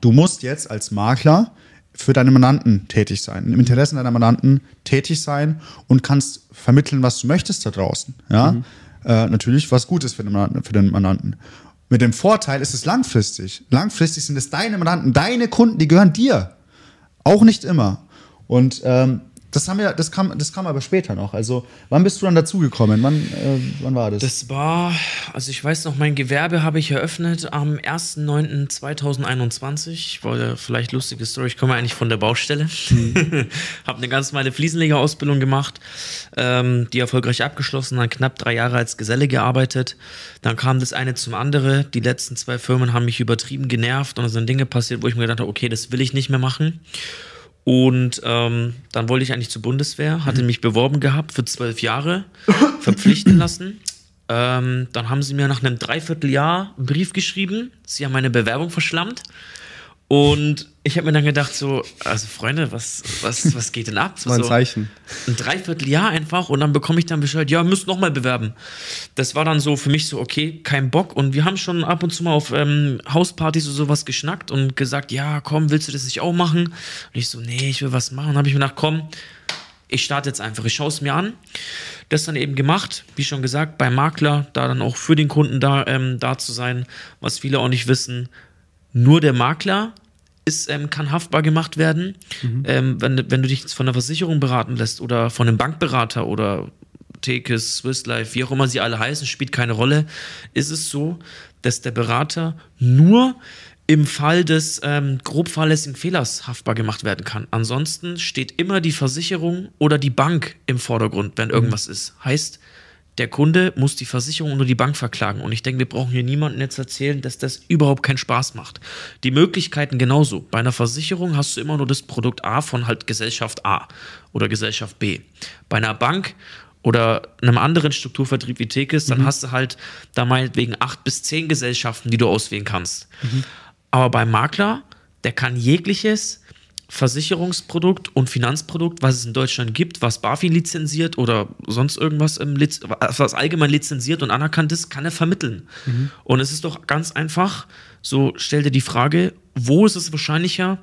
S3: du musst jetzt als Makler für deine Mandanten tätig sein, im Interesse deiner Mandanten tätig sein und kannst vermitteln, was du möchtest da draußen. Ja? Mhm. Äh, natürlich was Gutes für den, Mandanten, für den Mandanten. Mit dem Vorteil ist es langfristig. Langfristig sind es deine Mandanten, deine Kunden, die gehören dir. Auch nicht immer. Und ähm, das, haben wir, das, kam, das kam aber später noch. Also, wann bist du dann dazugekommen? Wann, äh, wann war das?
S2: Das war, also ich weiß noch, mein Gewerbe habe ich eröffnet am 1.9.2021. War vielleicht lustige Story. Ich komme eigentlich von der Baustelle. Mhm. habe eine ganz normale Fliesenlegerausbildung gemacht, ähm, die erfolgreich abgeschlossen, dann knapp drei Jahre als Geselle gearbeitet. Dann kam das eine zum anderen. Die letzten zwei Firmen haben mich übertrieben genervt und es sind Dinge passiert, wo ich mir gedacht habe, okay, das will ich nicht mehr machen. Und ähm, dann wollte ich eigentlich zur Bundeswehr, hatte mich beworben gehabt für zwölf Jahre, verpflichten lassen. Ähm, dann haben sie mir nach einem Dreivierteljahr einen Brief geschrieben. Sie haben meine Bewerbung verschlammt. Und ich habe mir dann gedacht, so, also Freunde, was, was, was geht denn ab?
S1: Das war ein Zeichen.
S2: ein Dreivierteljahr einfach und dann bekomme ich dann Bescheid, ja, müsst nochmal bewerben. Das war dann so für mich so, okay, kein Bock. Und wir haben schon ab und zu mal auf ähm, Hauspartys oder sowas geschnackt und gesagt, ja, komm, willst du das nicht auch machen? Und ich so, nee, ich will was machen. Und habe ich mir gedacht, komm, ich starte jetzt einfach, ich schaue es mir an. Das dann eben gemacht, wie schon gesagt, beim Makler, da dann auch für den Kunden da, ähm, da zu sein, was viele auch nicht wissen. Nur der Makler ist, ähm, kann haftbar gemacht werden, mhm. ähm, wenn, wenn du dich von der Versicherung beraten lässt oder von einem Bankberater oder Tekes, Swiss Life, wie auch immer sie alle heißen, spielt keine Rolle, ist es so, dass der Berater nur im Fall des ähm, grob fahrlässigen Fehlers haftbar gemacht werden kann. Ansonsten steht immer die Versicherung oder die Bank im Vordergrund, wenn irgendwas ist. Heißt, der Kunde muss die Versicherung oder die Bank verklagen. Und ich denke, wir brauchen hier niemandem jetzt erzählen, dass das überhaupt keinen Spaß macht. Die Möglichkeiten genauso. Bei einer Versicherung hast du immer nur das Produkt A von halt Gesellschaft A oder Gesellschaft B. Bei einer Bank oder einem anderen Strukturvertrieb wie Tekes, dann hast du halt da meinetwegen acht bis zehn Gesellschaften, die du auswählen kannst. Aber beim Makler, der kann jegliches Versicherungsprodukt und Finanzprodukt, was es in Deutschland gibt, was BaFin lizenziert oder sonst irgendwas im Liz was allgemein lizenziert und anerkannt ist, kann er vermitteln. Und es ist doch ganz einfach, so stell dir die Frage, wo ist es wahrscheinlicher,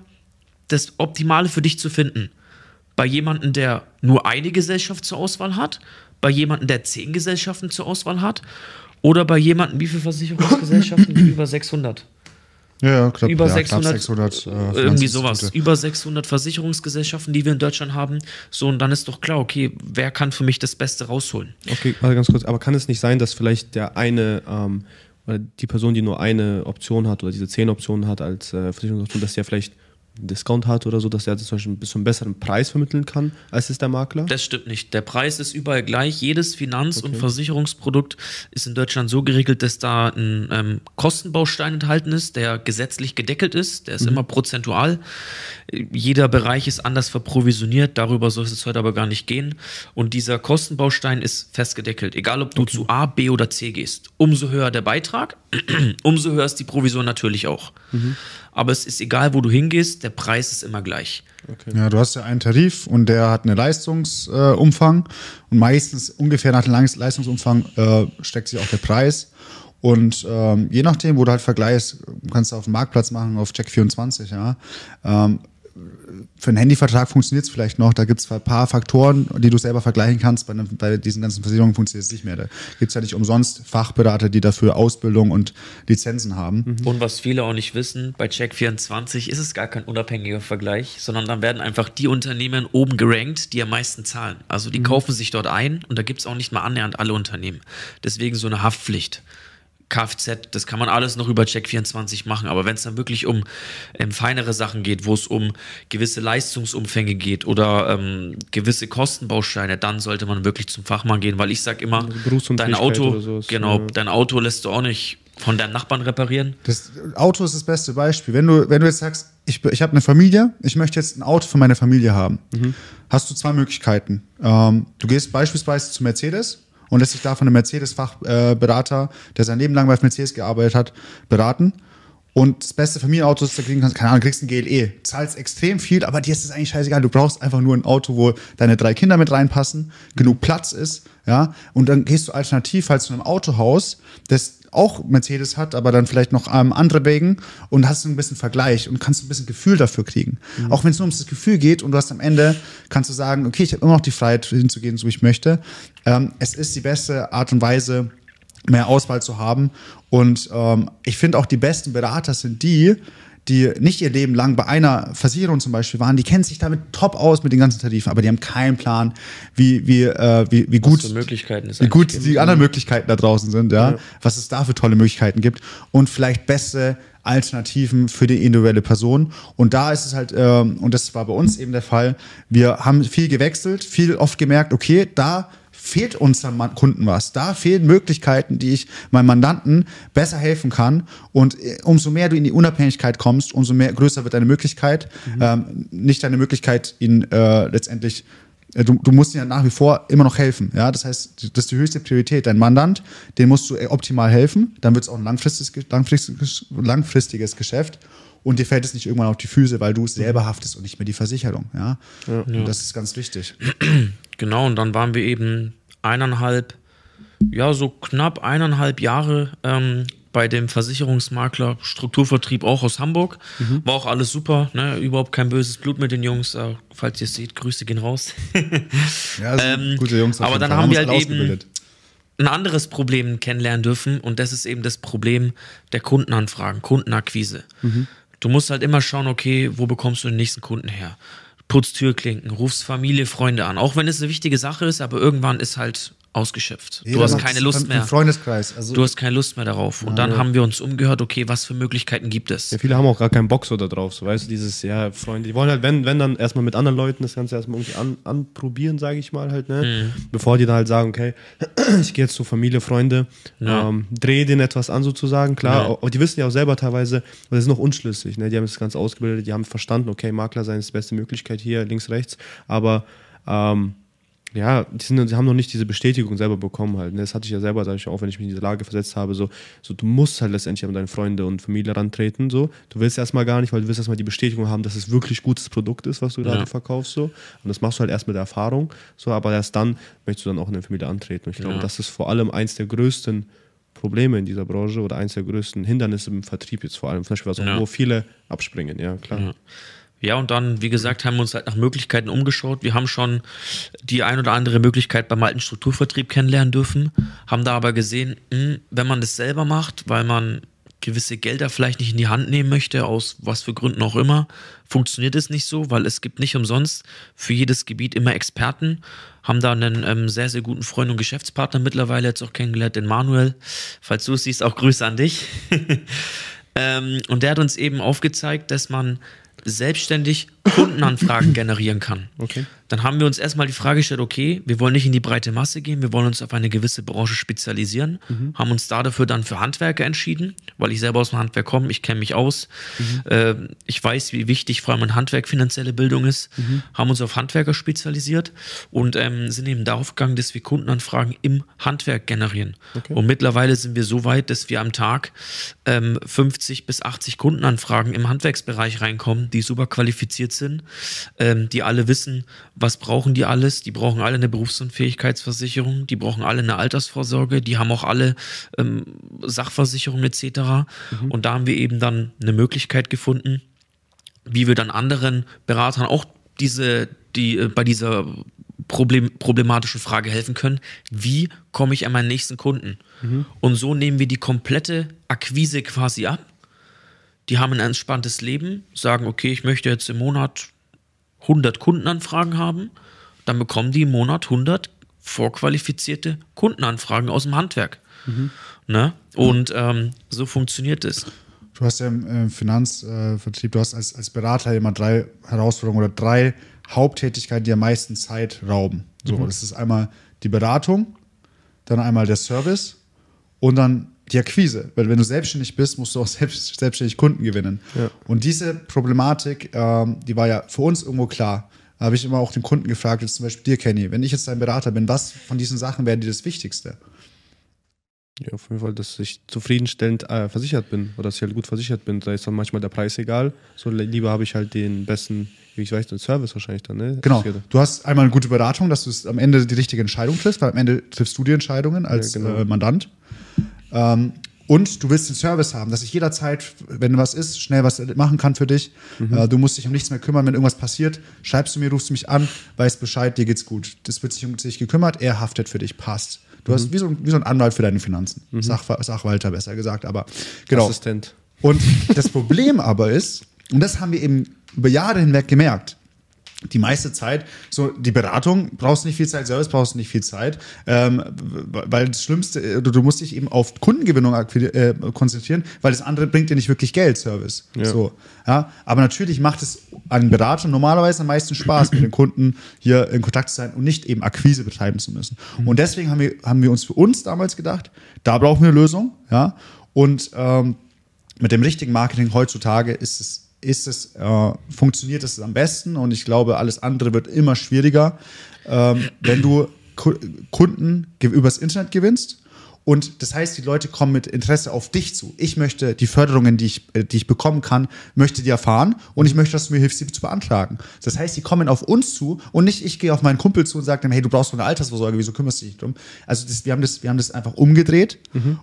S2: das Optimale für dich zu finden? Bei jemandem, der nur eine Gesellschaft zur Auswahl hat, bei jemandem, der zehn Gesellschaften zur Auswahl hat oder bei jemandem, wie viele Versicherungsgesellschaften? Über 600
S3: Ja, ja, knapp,
S2: über
S3: ja,
S2: 600,
S3: knapp 600 äh,
S2: irgendwie
S3: Finanzinstitute.
S2: sowas, über 600 Versicherungsgesellschaften, die wir in Deutschland haben. So, und dann ist doch klar, okay, wer kann für mich das Beste rausholen?
S1: Okay, warte ganz kurz. Aber kann es nicht sein, dass vielleicht der eine ähm, oder die Person, die nur eine Option hat oder diese zehn Optionen hat als äh, Versicherungsoption, dass der vielleicht Discount hat oder so, dass das zum Beispiel bis zu einem besseren Preis vermitteln kann, als es der Makler?
S2: Das stimmt nicht. Der Preis ist überall gleich. Jedes Finanz- und Versicherungsprodukt ist in Deutschland so geregelt, dass da ein ähm, Kostenbaustein enthalten ist, der gesetzlich gedeckelt ist. Der ist immer prozentual. Jeder Bereich ist anders verprovisioniert. Darüber soll es heute aber gar nicht gehen. Und dieser Kostenbaustein ist festgedeckelt. Egal, ob du zu A, B oder C gehst. Umso höher der Beitrag, umso höher ist die Provision natürlich auch. Aber es ist egal, wo du hingehst, der Preis ist immer gleich.
S3: Ja, du hast ja einen Tarif und der hat einen Leistungsumfang äh, und meistens ungefähr nach dem Leis- Leistungsumfang äh, steckt sich auch der Preis. Und ähm, je nachdem, wo du halt vergleichst, kannst du auf dem Marktplatz machen, auf Check24, ja. Ähm, für einen Handyvertrag funktioniert es vielleicht noch. Da gibt es ein paar Faktoren, die du selber vergleichen kannst. Bei, bei diesen ganzen Versicherungen funktioniert es nicht mehr. Da gibt es ja nicht umsonst Fachberater, die dafür Ausbildung und Lizenzen haben.
S2: Und was viele auch nicht wissen, bei Check24 ist es gar kein unabhängiger Vergleich, sondern dann werden einfach die Unternehmen oben gerankt, die am meisten zahlen. Also die kaufen sich dort ein und da gibt es auch nicht mal annähernd alle Unternehmen. Deswegen so eine Haftpflicht. Kfz, das kann man alles noch über Check24 machen, aber wenn es dann wirklich um ähm, feinere Sachen geht, wo es um gewisse Leistungsumfänge geht oder ähm, gewisse Kostenbausteine, dann sollte man wirklich zum Fachmann gehen, weil ich sag immer, dein
S1: Berufsunfähigkeit
S2: Auto,
S1: sowas,
S2: genau,
S1: ja.
S2: dein Auto lässt du auch nicht von deinem Nachbarn reparieren.
S3: Das Auto ist das beste Beispiel. Wenn du, wenn du jetzt sagst, ich, ich habe eine Familie, ich möchte jetzt ein Auto für meine Familie haben, hast du zwei Möglichkeiten. Ähm, du gehst beispielsweise zu Mercedes und lässt dich da von einem Mercedes-Fachberater, Berater, der sein Leben lang bei Mercedes gearbeitet hat, beraten. Und das beste Familienauto, das du kriegen kannst, keine Ahnung, kriegst ein GLE. Zahlst extrem viel, aber dir ist es eigentlich scheißegal. Du brauchst einfach nur ein Auto, wo deine drei Kinder mit reinpassen, genug Platz ist, ja. Und dann gehst du alternativ halt zu einem Autohaus, das auch Mercedes hat, aber dann vielleicht noch ähm, andere Wägen und hast ein bisschen Vergleich und kannst ein bisschen Gefühl dafür kriegen. Auch wenn es nur ums das Gefühl geht und du hast am Ende, kannst du sagen, okay, ich habe immer noch die Freiheit hinzugehen, so wie ich möchte. Ähm, es ist die beste Art und Weise, mehr Auswahl zu haben. Und ähm, ich finde auch die besten Berater sind die, die nicht ihr Leben lang bei einer Versicherung zum Beispiel waren, die kennen sich damit top aus mit den ganzen Tarifen, aber die haben keinen Plan, wie, wie, äh, wie, wie gut, wie gut
S2: gibt.
S3: die anderen Möglichkeiten da draußen sind, ja? was es da für tolle Möglichkeiten gibt und vielleicht beste Alternativen für die individuelle Person. Und da ist es halt, ähm, und das war bei uns eben der Fall, wir haben viel gewechselt, viel oft gemerkt, okay, da fehlt Man- Kunden was. Da fehlen Möglichkeiten, die ich meinem Mandanten besser helfen kann. Und äh, umso mehr du in die Unabhängigkeit kommst, umso mehr größer wird deine Möglichkeit. Ähm, nicht deine Möglichkeit, ihn äh, letztendlich äh, Du, du musst ihm ja nach wie vor immer noch helfen. Ja? Das heißt, das ist die höchste Priorität. Dein Mandant, dem musst du äh, optimal helfen. Dann wird es auch ein langfristiges, langfristiges, langfristiges Geschäft. Und dir fällt es nicht irgendwann auf die Füße, weil du es selber haftest und nicht mehr die Versicherung. Ja? Und das ist ganz wichtig.
S2: Genau, und dann waren wir eben eineinhalb, ja, so knapp eineinhalb Jahre ähm, bei dem Versicherungsmakler Strukturvertrieb auch aus Hamburg. War auch alles super, ne? überhaupt kein böses Blut mit den Jungs. Äh, falls ihr es seht, Grüße gehen raus.
S3: Ja,
S2: Ähm,
S3: gute Jungs.
S2: aber dann
S3: Fall.
S2: haben wir halt eben- ein anderes Problem kennenlernen dürfen und das ist eben das Problem der Kundenanfragen, Kundenakquise. Du musst halt immer schauen, okay, wo bekommst du den nächsten Kunden her? Putzt Türklinken, rufst Familie, Freunde an. Auch wenn es eine wichtige Sache ist, aber irgendwann ist halt ausgeschöpft.
S3: Jeder
S2: du hast keine Lust mehr.
S3: Im Freundeskreis. Also
S2: Du hast keine Lust mehr darauf. Und dann haben wir uns umgehört, okay, was für Möglichkeiten gibt es?
S1: Ja, viele haben auch gar keinen Bock so da drauf, so weißt du, dieses, ja, Freunde, die wollen halt, wenn, wenn dann erstmal mit anderen Leuten das Ganze erstmal irgendwie an, anprobieren, sage ich mal halt, ne? Bevor die dann halt sagen, okay, ich gehe jetzt zu Familie, Freunde,
S2: Ja.
S1: ähm, drehe denen etwas an sozusagen, klar,
S2: Ja.
S1: aber die wissen ja auch selber teilweise, das ist noch unschlüssig, ne? Die haben das Ganze ausgebildet, die haben verstanden, okay, Makler sein ist die beste Möglichkeit hier, links, rechts, aber ähm, ja, die, sind, die haben noch nicht diese Bestätigung selber bekommen halt. Ne? Das hatte ich ja selber, sag ich auch, wenn ich mich in diese Lage versetzt habe, so, so du musst halt letztendlich an deine Freunde und Familie rantreten, so. Du willst erstmal gar nicht, weil du willst erstmal die Bestätigung haben, dass es wirklich gutes Produkt ist, was du gerade
S2: Ja.
S1: verkaufst, so. Und das machst du halt erst mit der Erfahrung, so, aber erst dann möchtest du dann auch in der Familie antreten. Und ich glaube,
S2: Ja.
S1: das ist vor allem eins der größten Probleme in dieser Branche oder eins der größten Hindernisse im Vertrieb jetzt vor allem, zum Beispiel, was auch,
S2: Ja.
S1: wo viele abspringen, ja, klar.
S2: Ja. Und dann, wie gesagt, haben wir uns halt nach Möglichkeiten umgeschaut. Wir haben schon die ein oder andere Möglichkeit beim alten Strukturvertrieb kennenlernen dürfen, haben da aber gesehen, mh, wenn man das selber macht, weil man gewisse Gelder vielleicht nicht in die Hand nehmen möchte, aus was für Gründen auch immer, funktioniert es nicht so, weil es gibt nicht umsonst für jedes Gebiet immer Experten, haben da einen ähm, sehr, sehr guten Freund und Geschäftspartner mittlerweile jetzt auch kennengelernt, den Manuel. Falls du es siehst, auch Grüße an dich. ähm, und der hat uns eben aufgezeigt, dass man selbstständig Kundenanfragen generieren kann.
S1: Okay.
S2: Dann haben wir uns erstmal die Frage gestellt, okay, wir wollen nicht in die breite Masse gehen, wir wollen uns auf eine gewisse Branche spezialisieren, haben uns da dafür dann für Handwerker entschieden, weil ich selber aus dem Handwerk komme, ich kenne mich aus, äh, ich weiß, wie wichtig vor allem ein Handwerk finanzielle Bildung ist, haben uns auf Handwerker spezialisiert und ähm, sind eben darauf gegangen, dass wir Kundenanfragen im Handwerk generieren.
S1: Okay.
S2: Und mittlerweile sind wir so weit, dass wir am Tag ähm, 50 bis 80 Kundenanfragen im Handwerksbereich reinkommen, die super qualifiziert sind, ähm, die alle wissen, was brauchen die alles. Die brauchen alle eine Berufsunfähigkeitsversicherung, die brauchen alle eine Altersvorsorge, die haben auch alle ähm, Sachversicherung etc. Und da haben wir eben dann eine Möglichkeit gefunden, wie wir dann anderen Beratern auch diese, die äh, bei dieser Problem, problematischen Frage helfen können. Wie komme ich an meinen nächsten Kunden? Und so nehmen wir die komplette Akquise quasi ab. Die haben ein entspanntes Leben, sagen, okay, ich möchte jetzt im Monat 100 Kundenanfragen haben. Dann bekommen die im Monat 100 vorqualifizierte Kundenanfragen aus dem Handwerk. Ne? Und ähm, so funktioniert es.
S3: Du hast ja im äh, Finanzvertrieb, du hast als, als Berater immer drei Herausforderungen oder drei Haupttätigkeiten, die am meisten Zeit rauben. So, das ist einmal die Beratung, dann einmal der Service und dann die Akquise. Weil wenn du selbstständig bist, musst du auch selbst, selbstständig Kunden gewinnen.
S1: Ja.
S3: Und diese Problematik, ähm, die war ja für uns irgendwo klar. Da habe ich immer auch den Kunden gefragt, jetzt zum Beispiel dir, Kenny, wenn ich jetzt dein Berater bin, was von diesen Sachen wäre dir das Wichtigste?
S1: Ja, auf jeden Fall, dass ich zufriedenstellend äh, versichert bin oder dass ich halt gut versichert bin. Da ist dann manchmal der Preis egal. So li- lieber habe ich halt den besten, wie ich weiß, den Service wahrscheinlich dann, ne?
S3: Genau. Du hast einmal eine gute Beratung, dass du am Ende die richtige Entscheidung triffst, weil am Ende triffst du die Entscheidungen als
S1: Ja, genau.
S3: äh, Mandant. Ähm, und du willst den Service haben, dass ich jederzeit, wenn was ist, schnell was machen kann für dich.
S1: Mhm.
S3: Äh, du musst dich um nichts mehr kümmern, wenn irgendwas passiert. Schreibst du mir, rufst du mich an, weißt Bescheid, dir geht's gut. Das wird sich um dich gekümmert, er haftet für dich, passt. Du
S1: Mhm.
S3: hast wie so, ein- wie so ein Anwalt für deine Finanzen. Sachver Sachwalter besser gesagt, aber genau.
S1: Assistent.
S3: Und das Problem aber ist, und das haben wir eben über Jahre hinweg gemerkt, die meiste Zeit, so die Beratung brauchst nicht viel Zeit, Service brauchst nicht viel Zeit, ähm, weil das Schlimmste, äh, du, du musst dich eben auf Kundengewinnung äh, konzentrieren, weil das andere bringt dir nicht wirklich Geld, Service.
S1: Ja.
S3: So, ja? Aber natürlich macht es an Beratern normalerweise am meisten Spaß, mit den Kunden hier in Kontakt zu sein und nicht eben Akquise betreiben zu müssen. Und deswegen haben wir, haben wir uns für uns damals gedacht, da brauchen wir eine Lösung, ja. Und ähm, mit dem richtigen Marketing heutzutage ist es, ist es, äh, funktioniert es am besten und ich glaube, alles andere wird immer schwieriger, ähm, wenn du Ku Kunden übers Internet gewinnst. Und das heißt, die Leute kommen mit Interesse auf dich zu. Ich möchte die Förderungen, die ich, äh, die ich bekommen kann, möchte die erfahren und ich möchte, dass du mir hilfst, sie zu beantragen. Das heißt, sie kommen auf uns zu und nicht ich gehe auf meinen Kumpel zu und sage dem, hey, du brauchst so eine Altersvorsorge, wieso kümmerst du dich nicht drum? Also das, wir, haben das, wir haben das einfach umgedreht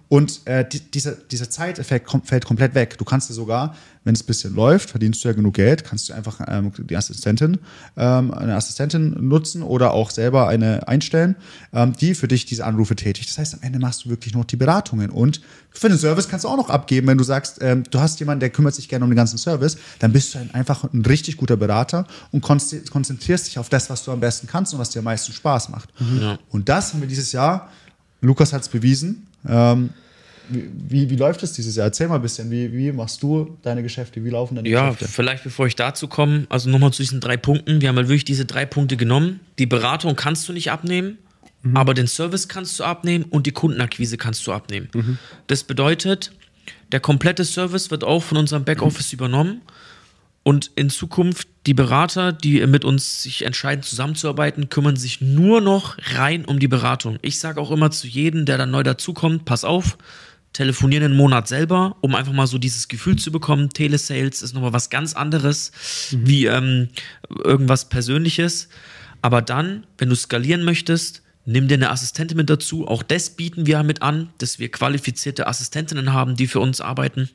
S3: und äh, die, dieser, dieser Zeiteffekt kom fällt komplett weg. Du kannst dir sogar, wenn es ein bisschen läuft, verdienst du ja genug Geld, kannst du einfach ähm, die Assistentin, ähm, eine Assistentin nutzen oder auch selber eine einstellen, ähm, die für dich diese Anrufe tätigt. Das heißt, am Ende machst du wirklich noch die Beratungen und für den Service kannst du auch noch abgeben, wenn du sagst, ähm, du hast jemanden, der kümmert sich gerne um den ganzen Service, dann bist du ein, einfach ein richtig guter Berater und konzentrierst dich auf das, was du am besten kannst und was dir am meisten Spaß macht.
S2: Mhm. Ja.
S3: Und das haben wir dieses Jahr, Lukas hat es bewiesen, ähm, wie, wie, läuft es dieses Jahr? Erzähl mal ein bisschen, wie, wie machst du deine Geschäfte? Wie laufen deine
S2: ja,
S3: Geschäfte?
S2: Ja, vielleicht bevor ich dazu komme, also nochmal zu diesen drei Punkten. Wir haben halt wirklich diese drei Punkte genommen. Die Beratung kannst du nicht abnehmen, mhm. aber den Service kannst du abnehmen und die Kundenakquise kannst du abnehmen. Mhm. Das bedeutet, der komplette Service wird auch von unserem Backoffice mhm. übernommen. Und in Zukunft die Berater, die mit uns sich entscheiden, zusammenzuarbeiten, kümmern sich nur noch rein um die Beratung. Ich sage auch immer zu jedem, der dann neu dazukommt, pass auf, telefonieren einen Monat selber, um einfach mal so dieses Gefühl zu bekommen. Telesales ist nochmal was ganz anderes mhm. wie ähm, irgendwas Persönliches. Aber dann, wenn du skalieren möchtest, nimm dir eine Assistentin mit dazu. Auch das bieten wir mit an, dass wir qualifizierte Assistentinnen haben, die für uns arbeiten.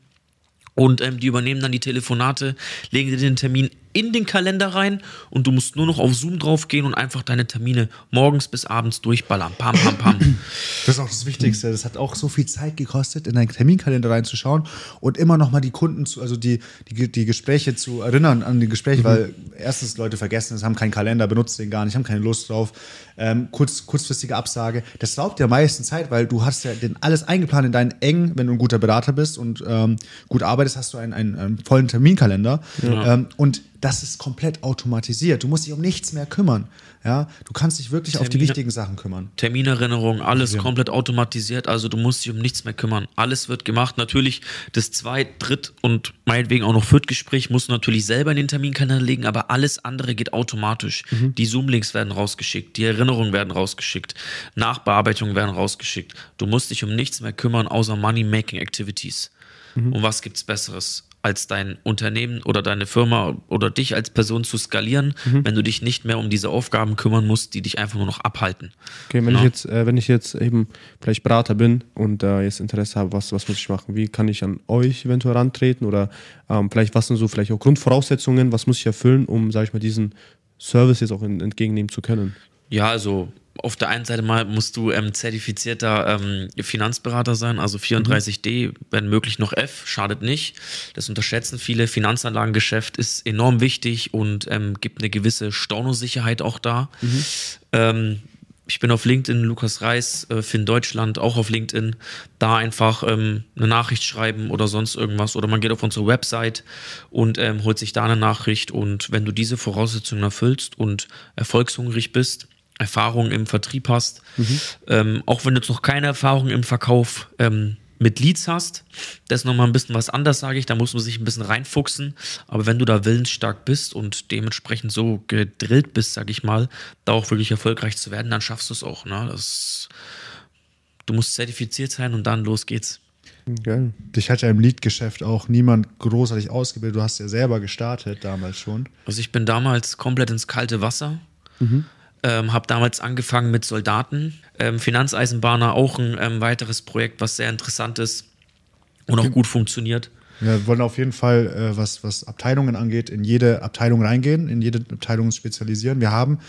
S2: Und ähm, die übernehmen dann die Telefonate, legen dir den Termin in den Kalender rein und du musst nur noch auf Zoom draufgehen und einfach deine Termine morgens bis abends durchballern. Pam, pam, pam.
S3: Das ist auch das Wichtigste. Das hat auch so viel Zeit gekostet, in deinen Terminkalender reinzuschauen und immer noch mal die Kunden zu, also die, die, die Gespräche zu erinnern an die Gespräche, mhm. weil erstens Leute vergessen es, haben keinen Kalender, benutzen den gar nicht, haben keine Lust drauf. Ähm, kurz, kurzfristige Absage. Das raubt dir am meisten Zeit, weil du hast ja den, alles eingeplant in deinen engen, wenn du ein guter Berater bist und ähm, gut arbeitest, hast du einen, einen, einen vollen Terminkalender. Ja. Ähm, und das ist komplett automatisiert. Du musst dich um nichts mehr kümmern. Ja, du kannst dich wirklich Termine, auf die wichtigen Sachen kümmern.
S2: Terminerinnerung, alles ja. komplett automatisiert. Also du musst dich um nichts mehr kümmern. Alles wird gemacht. Natürlich das Zweit-, Dritt- und meinetwegen auch noch Viertgespräch musst du natürlich selber in den Terminkalender legen, aber alles andere geht automatisch. Mhm. Die Zoom-Links werden rausgeschickt, die Erinnerungen werden rausgeschickt, Nachbearbeitungen werden rausgeschickt. Du musst dich um nichts mehr kümmern, außer Money-Making Activities. Mhm. Und was gibt's Besseres? Als dein Unternehmen oder deine Firma oder dich als Person zu skalieren, mhm. wenn du dich nicht mehr um diese Aufgaben kümmern musst, die dich einfach nur noch abhalten.
S1: Okay, wenn ja. ich jetzt, äh, wenn ich jetzt eben vielleicht Berater bin und äh, jetzt Interesse habe, was, was muss ich machen? Wie kann ich an euch eventuell rantreten? Oder ähm, vielleicht, was sind so vielleicht auch Grundvoraussetzungen, was muss ich erfüllen, um, sage ich mal, diesen Service jetzt auch in, entgegennehmen zu können?
S2: Ja, also auf der einen Seite mal musst du ähm, zertifizierter ähm, Finanzberater sein, also 34D, mhm. wenn möglich noch F, schadet nicht. Das unterschätzen viele. Finanzanlagengeschäft ist enorm wichtig und ähm, gibt eine gewisse Stornosicherheit auch da. Mhm. Ähm, ich bin auf LinkedIn, Lukas Reis, äh, Finn Deutschland, auch auf LinkedIn. Da einfach ähm, eine Nachricht schreiben oder sonst irgendwas. Oder man geht auf unsere Website und ähm, holt sich da eine Nachricht. Und wenn du diese Voraussetzungen erfüllst und erfolgshungrig bist, Erfahrung im Vertrieb hast, mhm. ähm, auch wenn du jetzt noch keine Erfahrung im Verkauf ähm, mit Leads hast, das ist nochmal ein bisschen was anders, sage ich, da muss man sich ein bisschen reinfuchsen, aber wenn du da willensstark bist und dementsprechend so gedrillt bist, sage ich mal, da auch wirklich erfolgreich zu werden, dann schaffst du es auch. Ne? Das, du musst zertifiziert sein und dann los geht's.
S3: Geil. Dich hat ja im Lead-Geschäft auch niemand großartig ausgebildet. Du hast ja selber gestartet damals schon.
S2: Also ich bin damals komplett ins kalte Wasser. Mhm. Ähm, habe damals angefangen mit Soldaten. Ähm, Finanzeisenbahner auch ein ähm, weiteres Projekt, was sehr interessant ist und auch gut funktioniert.
S3: Wir wollen auf jeden Fall, äh, was, was Abteilungen angeht, in jede Abteilung reingehen, in jede Abteilung spezialisieren. Wir haben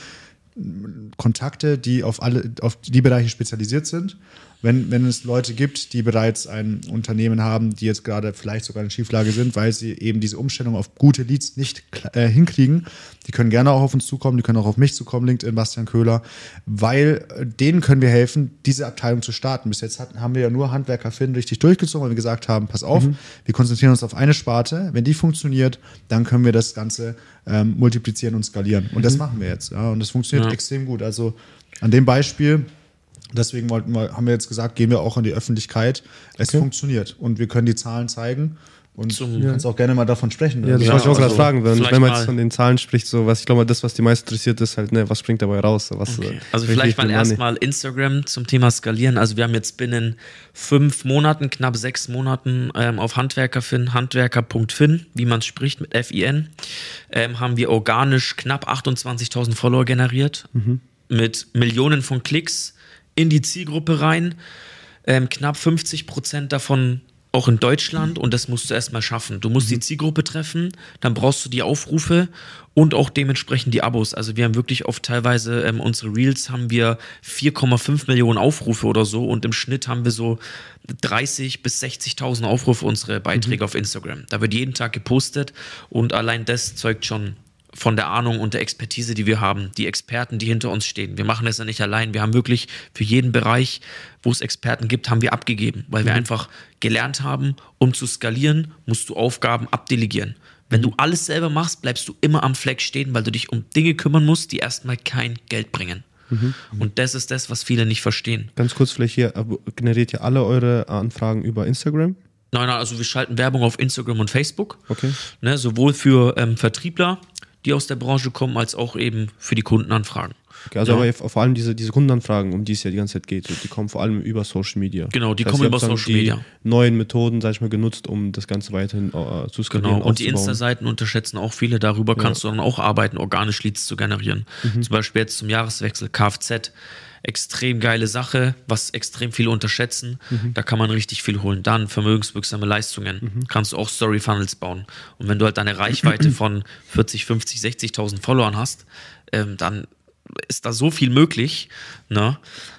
S3: Kontakte, die auf alle, auf die Bereiche spezialisiert sind wenn, wenn es Leute gibt, die bereits ein Unternehmen haben, die jetzt gerade vielleicht sogar in Schieflage sind, weil sie eben diese Umstellung auf gute Leads nicht äh, hinkriegen, die können gerne auch auf uns zukommen, die können auch auf mich zukommen, LinkedIn, Bastian Köhler, weil äh, denen können wir helfen, diese Abteilung zu starten. Bis jetzt hatten, haben wir ja nur Handwerker Finn richtig durchgezogen, weil wir gesagt haben, pass auf, mhm. wir konzentrieren uns auf eine Sparte, wenn die funktioniert, dann können wir das Ganze ähm, multiplizieren und skalieren. Und mhm. das machen wir jetzt. Ja, und das funktioniert ja. extrem gut. Also an dem Beispiel Deswegen wollten wir, haben wir jetzt gesagt, gehen wir auch an die Öffentlichkeit. Es okay. funktioniert und wir können die Zahlen zeigen. Und Zum, du kannst auch gerne mal davon sprechen.
S1: Ja, das ja, wollte ich auch also gerade fragen. Wenn, wenn man jetzt von den Zahlen spricht, so was ich glaube, das, was die meisten interessiert, ist halt, ne, was springt dabei raus? Was,
S2: okay. Also vielleicht mal erstmal Instagram zum Thema Skalieren. Also wir haben jetzt binnen fünf Monaten, knapp sechs Monaten ähm, auf Handwerkerfin, handwerker.fin, wie man spricht mit FIN, ähm, haben wir organisch knapp 28.000 Follower generiert. Mhm. Mit Millionen von Klicks in die Zielgruppe rein. Ähm, knapp 50 Prozent davon auch in Deutschland und das musst du erstmal schaffen. Du musst die Zielgruppe treffen, dann brauchst du die Aufrufe und auch dementsprechend die Abos. Also wir haben wirklich oft teilweise ähm, unsere Reels haben wir 4,5 Millionen Aufrufe oder so und im Schnitt haben wir so 30 bis 60.000 Aufrufe unsere Beiträge auf Instagram. Da wird jeden Tag gepostet und allein das zeugt schon von der Ahnung und der Expertise, die wir haben, die Experten, die hinter uns stehen. Wir machen das ja nicht allein. Wir haben wirklich für jeden Bereich, wo es Experten gibt, haben wir abgegeben, weil wir einfach gelernt haben, um zu skalieren, musst du Aufgaben abdelegieren. Wenn du alles selber machst, bleibst du immer am Fleck stehen, weil du dich um Dinge kümmern musst, die erstmal kein Geld bringen. Und das ist das, was viele nicht verstehen.
S1: Ganz kurz vielleicht hier, aber generiert ihr alle eure Anfragen über Instagram?
S2: Nein, nein, also wir schalten Werbung auf Instagram und Facebook.
S1: Okay.
S2: Ne, sowohl für ähm, Vertriebler, die aus der Branche kommen, als auch eben für die Kundenanfragen.
S1: okay also
S2: Ja.
S1: aber vor allem diese, diese Kundenanfragen, um die es ja die ganze Zeit geht, die kommen vor allem über Social Media.
S2: Genau, die
S1: Das heißt,
S2: kommen über Social
S1: die
S2: Media.
S1: neuen Methoden, sag ich mal, genutzt, um das Ganze weiterhin äh, zu skalieren,
S2: Genau, und die. Insta-Seiten unterschätzen auch viele. Darüber kannst du dann auch arbeiten, organisch Leads zu generieren.
S1: Mhm.
S2: Zum Beispiel jetzt zum Jahreswechsel Kfz. Extrem geile Sache, was extrem viele unterschätzen.
S1: Mhm.
S2: Da kann man richtig viel holen. Dann vermögenswirksame Leistungen. Kannst du auch Story-Funnels bauen. Und wenn du halt eine Reichweite von 40, 50, 60.000 Followern hast, ähm, dann ist da so viel möglich. Ne?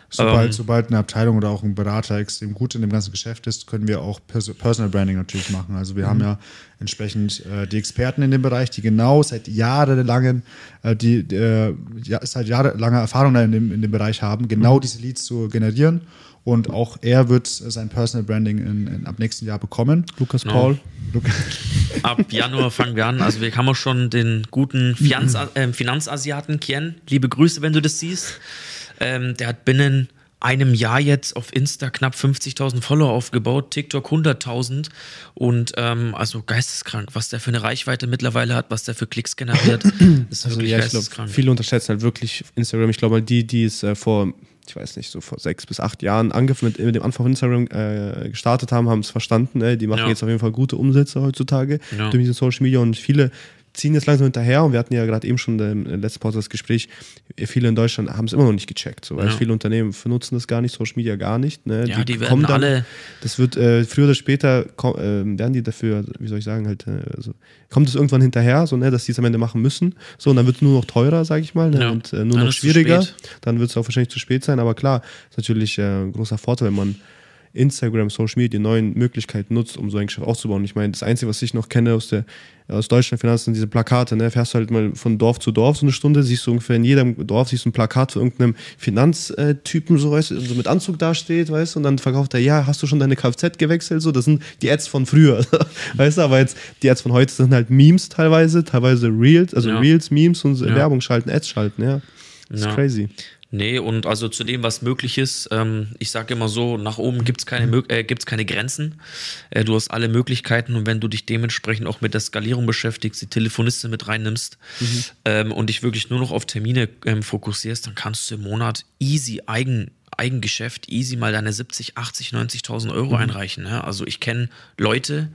S3: Sobald,
S2: Ähm,
S3: sobald eine Abteilung oder auch ein Berater extrem gut in dem ganzen Geschäft ist, können wir auch Pers Personal Branding natürlich machen. Also wir haben ja entsprechend äh, die Experten in dem Bereich, die genau seit jahrelangen, äh, die äh, ja, seit jahrelanger Erfahrung in dem, in dem Bereich haben, genau diese Leads zu generieren. Und auch er wird sein Personal Branding in, in, ab nächsten Jahr bekommen.
S1: Lukas
S2: Genau.
S1: Paul.
S2: Ab Januar fangen wir an. Also wir haben auch schon den guten Finanz, äh, Finanzasiaten Kien. Liebe Grüße, wenn du das siehst. Ähm, der hat binnen einem Jahr jetzt auf Insta knapp 50.000 Follower aufgebaut, TikTok 100.000 und ähm, also geisteskrank, was der für eine Reichweite mittlerweile hat, was der für Klicks generiert, ist
S1: Also
S2: wirklich
S1: ja, ich glaube,
S2: geisteskrank.
S1: viele unterschätzen halt wirklich Instagram. Ich glaube, die, die es äh, vor, ich weiß nicht, so vor sechs bis acht Jahren angefangen mit, mit dem Anfang von Instagram äh, gestartet haben, haben es verstanden. Ey, die machen
S2: Ja.
S1: jetzt auf jeden Fall gute Umsätze heutzutage
S2: Ja.
S1: durch diese Social Media und viele ziehen jetzt langsam hinterher und wir hatten ja gerade eben schon im letzten Podcast das Gespräch, viele in Deutschland haben es immer noch nicht gecheckt. So, weil
S2: Ja.
S1: viele Unternehmen benutzen das gar nicht, Social Media gar nicht. Ne?
S2: Ja, die werden alle-
S1: das wird äh, früher oder später ko- ähm, werden die dafür, wie soll ich sagen, halt, äh, also, kommt es irgendwann hinterher, so, ne, dass die es am Ende machen müssen. So, und dann wird es nur noch teurer, sage ich mal, ne,
S2: Ja,
S1: und äh,
S2: dann
S1: nur noch
S2: es zu
S1: schwieriger. Dann wird es auch wahrscheinlich zu spät sein, aber klar, ist natürlich äh, ein großer Vorteil, wenn man Instagram, Social Media, die neuen Möglichkeiten nutzt, um so ein Geschäft aufzubauen. Ich meine, das Einzige, was ich noch kenne aus der aus Deutschland Finanzen, sind diese Plakate, ne? Fährst du halt mal von Dorf zu Dorf so eine Stunde, siehst du ungefähr in jedem Dorf siehst du ein Plakat für irgendeinem Finanztypen, so weißt du, so mit Anzug dasteht, weißt du, und dann verkauft er, ja, hast du schon deine Kfz gewechselt? So, das sind die Ads von früher, weißt du, aber jetzt die Ads von heute sind halt Memes teilweise, teilweise Reels, also
S2: Ja.
S1: Reels, Memes und
S2: Ja.
S1: Werbung schalten, Ads schalten, ja. Das ist
S2: Ja.
S1: crazy.
S2: Nee, und also zu dem, was möglich ist, ähm, ich sage immer so, nach oben gibt es keine, äh, gibt's keine Grenzen. Äh, du hast alle Möglichkeiten und wenn du dich dementsprechend auch mit der Skalierung beschäftigst, die Telefoniste mit reinnimmst ähm, und dich wirklich nur noch auf Termine ähm, fokussierst, dann kannst du im Monat easy Eigen, Eigengeschäft, easy mal deine 70, 80, 90.000 Euro einreichen. Ne? Also ich kenne Leute,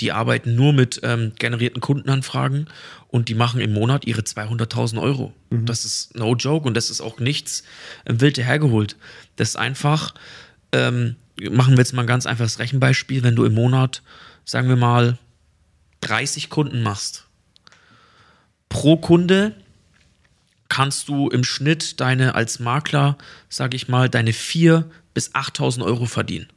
S2: die arbeiten nur mit ähm, generierten Kundenanfragen und die machen im Monat ihre 200.000 Euro. Das ist no joke und das ist auch nichts ähm, wild hergeholt. Das ist einfach, ähm, machen wir jetzt mal ein ganz einfaches Rechenbeispiel, wenn du im Monat, sagen wir mal, 30 Kunden machst. Pro Kunde kannst du im Schnitt deine als Makler, sage ich mal, deine 4.000 bis 8.000 Euro verdienen.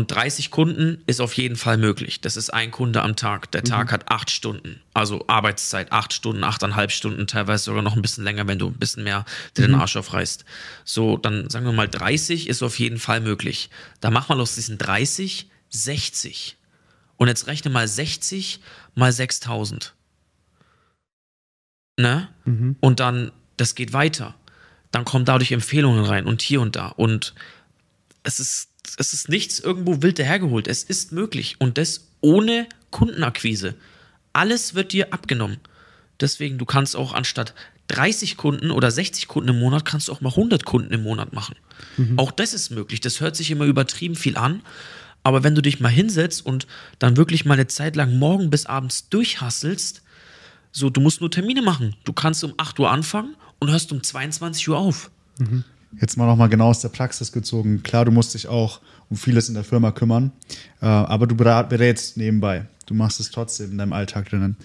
S2: Und 30 Kunden ist auf jeden Fall möglich. Das ist ein Kunde am Tag. Der Tag hat acht Stunden. Also Arbeitszeit, acht Stunden, achteinhalb Stunden, teilweise sogar noch ein bisschen länger, wenn du ein bisschen mehr dir den Arsch aufreißt. So, dann sagen wir mal 30 ist auf jeden Fall möglich. Da macht man aus diesen 30 60. Und jetzt rechne mal 60 mal 6000. Ne? Und dann, das geht weiter. Dann kommen dadurch Empfehlungen rein und hier und da. Und es ist, es ist nichts irgendwo wild dahergeholt. Es ist möglich. Und das ohne Kundenakquise. Alles wird dir abgenommen. Deswegen, du kannst auch anstatt 30 Kunden oder 60 Kunden im Monat, kannst du auch mal 100 Kunden im Monat machen. Auch das ist möglich. Das hört sich immer übertrieben viel an. Aber wenn du dich mal hinsetzt und dann wirklich mal eine Zeit lang morgen bis abends durchhasselst, so, du musst nur Termine machen. Du kannst um 8 Uhr anfangen und hörst um 22 Uhr auf.
S3: Jetzt mal nochmal genau aus der Praxis gezogen. Klar, du musst dich auch um vieles in der Firma kümmern, äh, aber du berätst nebenbei. Du machst es trotzdem in deinem Alltag drinnen.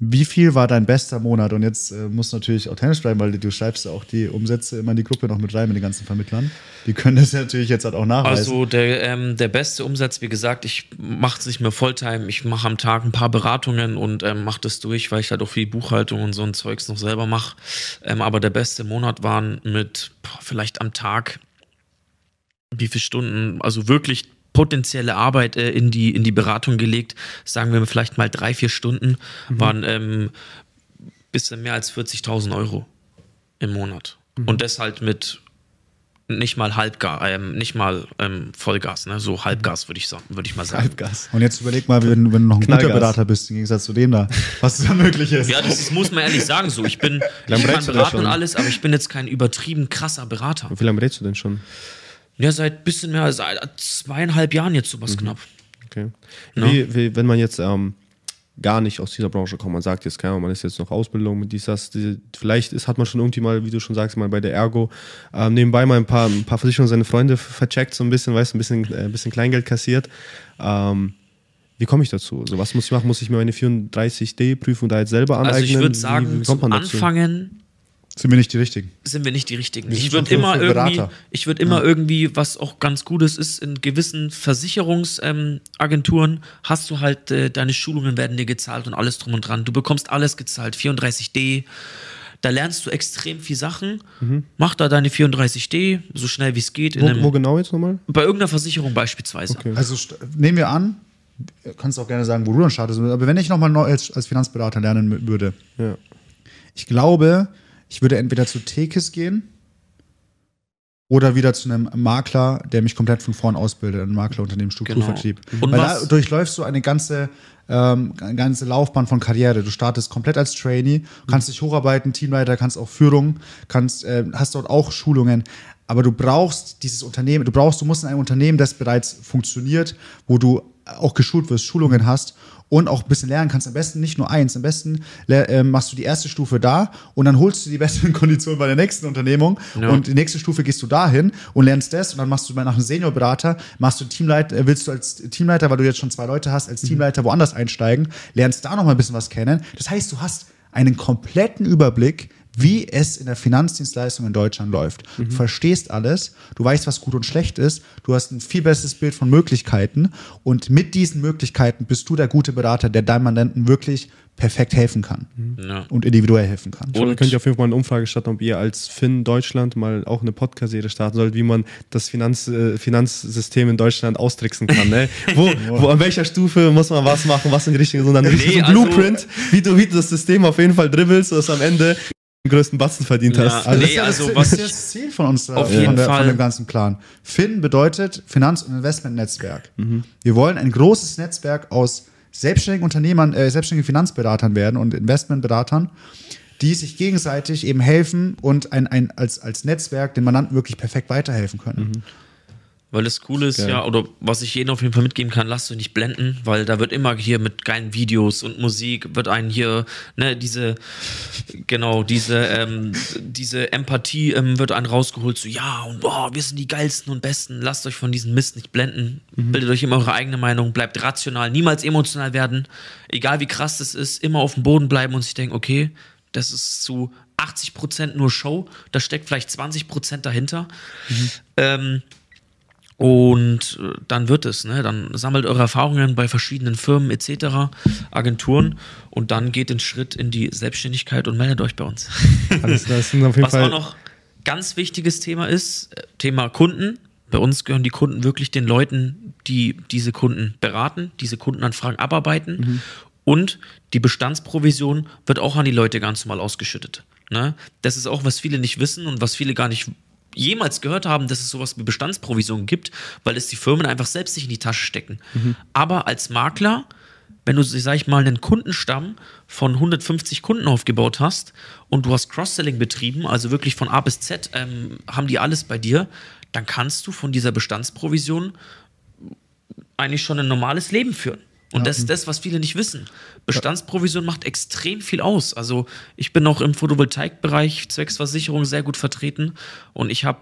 S3: Wie viel war dein bester Monat? Und jetzt äh, musst du natürlich authentisch bleiben, weil du schreibst ja auch die Umsätze immer in die Gruppe noch mit rein mit den ganzen Vermittlern. Die können das natürlich jetzt halt auch nachweisen.
S2: Also der, ähm, der beste Umsatz, wie gesagt, ich mache es nicht mehr Volltime. Ich mache am Tag ein paar Beratungen und ähm, mache das durch, weil ich halt auch viel Buchhaltung und so ein Zeugs noch selber mache. Ähm, aber der beste Monat waren mit boah, vielleicht am Tag wie viele Stunden, also wirklich potenzielle Arbeit äh, in, die, in die Beratung gelegt. Sagen wir vielleicht mal drei, vier Stunden, mhm. waren ähm, bisschen mehr als 40.000 Euro im Monat. Mhm. Und das halt mit nicht mal Halbgas, ähm, nicht mal ähm, Vollgas, ne? so Halbgas würde ich, sagen, würd ich mal sagen. Halbgas.
S3: Und jetzt überleg mal, wenn, wenn du noch ein guter Berater bist, im Gegensatz zu dem da, was da möglich ist.
S2: Ja, das ist, muss man ehrlich sagen so. Ich bin, ich kann beraten und alles, aber ich bin jetzt kein übertrieben krasser Berater.
S1: Wie lange redest du denn schon?
S2: Ja, seit bisschen mehr als zweieinhalb Jahren jetzt sowas mhm. knapp.
S1: Okay. Wie, wie, wenn man jetzt ähm, gar nicht aus dieser Branche kommt, man sagt jetzt, keine man ist jetzt noch Ausbildung mit dies, das, vielleicht ist, hat man schon irgendwie mal, wie du schon sagst, mal bei der Ergo ähm, nebenbei mal ein paar, ein paar Versicherungen seine Freunde vercheckt, so ein bisschen, weißt ein bisschen, äh, ein bisschen Kleingeld kassiert. Ähm, wie komme ich dazu? So, was muss ich machen? Muss ich mir meine 34D-Prüfung da jetzt selber aneignen? Also
S2: ich würde sagen, zum Anfangen
S3: sind wir nicht die Richtigen?
S2: Sind wir nicht die Richtigen. Ich würde immer irgendwie, ich würde immer ja. irgendwie, was auch ganz Gutes ist, in gewissen Versicherungsagenturen ähm, hast du halt, äh, deine Schulungen werden dir gezahlt und alles drum und dran. Du bekommst alles gezahlt, 34D. Da lernst du extrem viel Sachen. Mhm. Mach da deine 34D, so schnell wie es geht.
S1: Wo, einem, wo, genau jetzt nochmal?
S2: Bei irgendeiner Versicherung beispielsweise. Okay.
S3: Also nehmen wir an, kannst auch gerne sagen, wo du dann startest, aber wenn ich nochmal als, als Finanzberater lernen würde, ja. ich glaube, ich würde entweder zu Tekis gehen oder wieder zu einem Makler, der mich komplett von vorn ausbildet, ein Maklerunternehmen, Strukturvertrieb. Genau. Weil da durchläufst du eine ganze, ähm, eine ganze Laufbahn von Karriere. Du startest komplett als Trainee, kannst dich hocharbeiten, Teamleiter, kannst auch Führung, kannst, äh, hast dort auch Schulungen. Aber du brauchst dieses Unternehmen, du brauchst, du musst in einem Unternehmen, das bereits funktioniert, wo du auch geschult wirst, Schulungen hast und auch ein bisschen lernen kannst. Am besten nicht nur eins, am besten äh, machst du die erste Stufe da und dann holst du die besseren Konditionen bei der nächsten Unternehmung ja. und die nächste Stufe gehst du dahin und lernst das und dann machst du nach einem Seniorberater, machst du Teamleiter, äh, willst du als Teamleiter, weil du jetzt schon zwei Leute hast, als mhm. Teamleiter woanders einsteigen, lernst da noch mal ein bisschen was kennen. Das heißt, du hast einen kompletten Überblick, wie es in der Finanzdienstleistung in Deutschland läuft. Mhm. Du verstehst alles, du weißt, was gut und schlecht ist, du hast ein viel besseres Bild von Möglichkeiten und mit diesen Möglichkeiten bist du der gute Berater, der deinem Mandanten wirklich perfekt helfen kann mhm. ja. und individuell helfen kann.
S1: Und könnt ihr auf jeden Fall mal eine Umfrage starten, ob ihr als Finn Deutschland mal auch eine Podcast-Serie starten sollt, wie man das Finanz, äh, Finanzsystem in Deutschland austricksen kann. Ne? wo, wo, an welcher Stufe muss man was machen, was in die richtige, so dann richtig nee, so ein also Blueprint, wie du, wie du das System auf jeden Fall dribbelst, dass am Ende den größten Batzen verdient ja, hast.
S3: Also, nee, das, also das, was ist das Ziel von uns, auf jeden von, der, Fall. von dem ganzen Plan. FIN bedeutet Finanz- und Investmentnetzwerk. Mhm. Wir wollen ein großes Netzwerk aus selbstständigen Unternehmern, äh, selbstständigen Finanzberatern werden und Investmentberatern, die sich gegenseitig eben helfen und ein, ein, als, als Netzwerk den Mandanten wirklich perfekt weiterhelfen können. Mhm.
S2: Weil das Coole ist Geil. ja, oder was ich jedem auf jeden Fall mitgeben kann, lasst euch nicht blenden, weil da wird immer hier mit geilen Videos und Musik, wird einen hier, ne, diese, genau, diese, ähm, diese Empathie ähm, wird einen rausgeholt, so, ja, und boah, wir sind die geilsten und besten, lasst euch von diesem Mist nicht blenden, mhm. bildet euch immer eure eigene Meinung, bleibt rational, niemals emotional werden, egal wie krass das ist, immer auf dem Boden bleiben und sich denken, okay, das ist zu 80% nur Show, da steckt vielleicht 20% dahinter. Mhm. Ähm, und äh, dann wird es, ne? Dann sammelt eure Erfahrungen bei verschiedenen Firmen etc., Agenturen und dann geht den Schritt in die Selbstständigkeit und meldet euch bei uns. Alles klar, das sind auf jeden Was Fall auch noch ganz wichtiges Thema ist, äh, Thema Kunden. Bei uns gehören die Kunden wirklich den Leuten, die diese Kunden beraten, diese Kundenanfragen abarbeiten. Mhm. Und die Bestandsprovision wird auch an die Leute ganz normal ausgeschüttet. Ne? Das ist auch, was viele nicht wissen und was viele gar nicht jemals gehört haben, dass es sowas wie Bestandsprovision gibt, weil es die Firmen einfach selbst sich in die Tasche stecken. Mhm. Aber als Makler, wenn du, sag ich mal, einen Kundenstamm von 150 Kunden aufgebaut hast und du hast Cross-Selling betrieben, also wirklich von A bis Z, ähm, haben die alles bei dir, dann kannst du von dieser Bestandsprovision eigentlich schon ein normales Leben führen. Und das ist das, was viele nicht wissen. Bestandsprovision macht extrem viel aus. Also ich bin auch im Photovoltaikbereich zwecks Versicherung sehr gut vertreten. Und ich habe,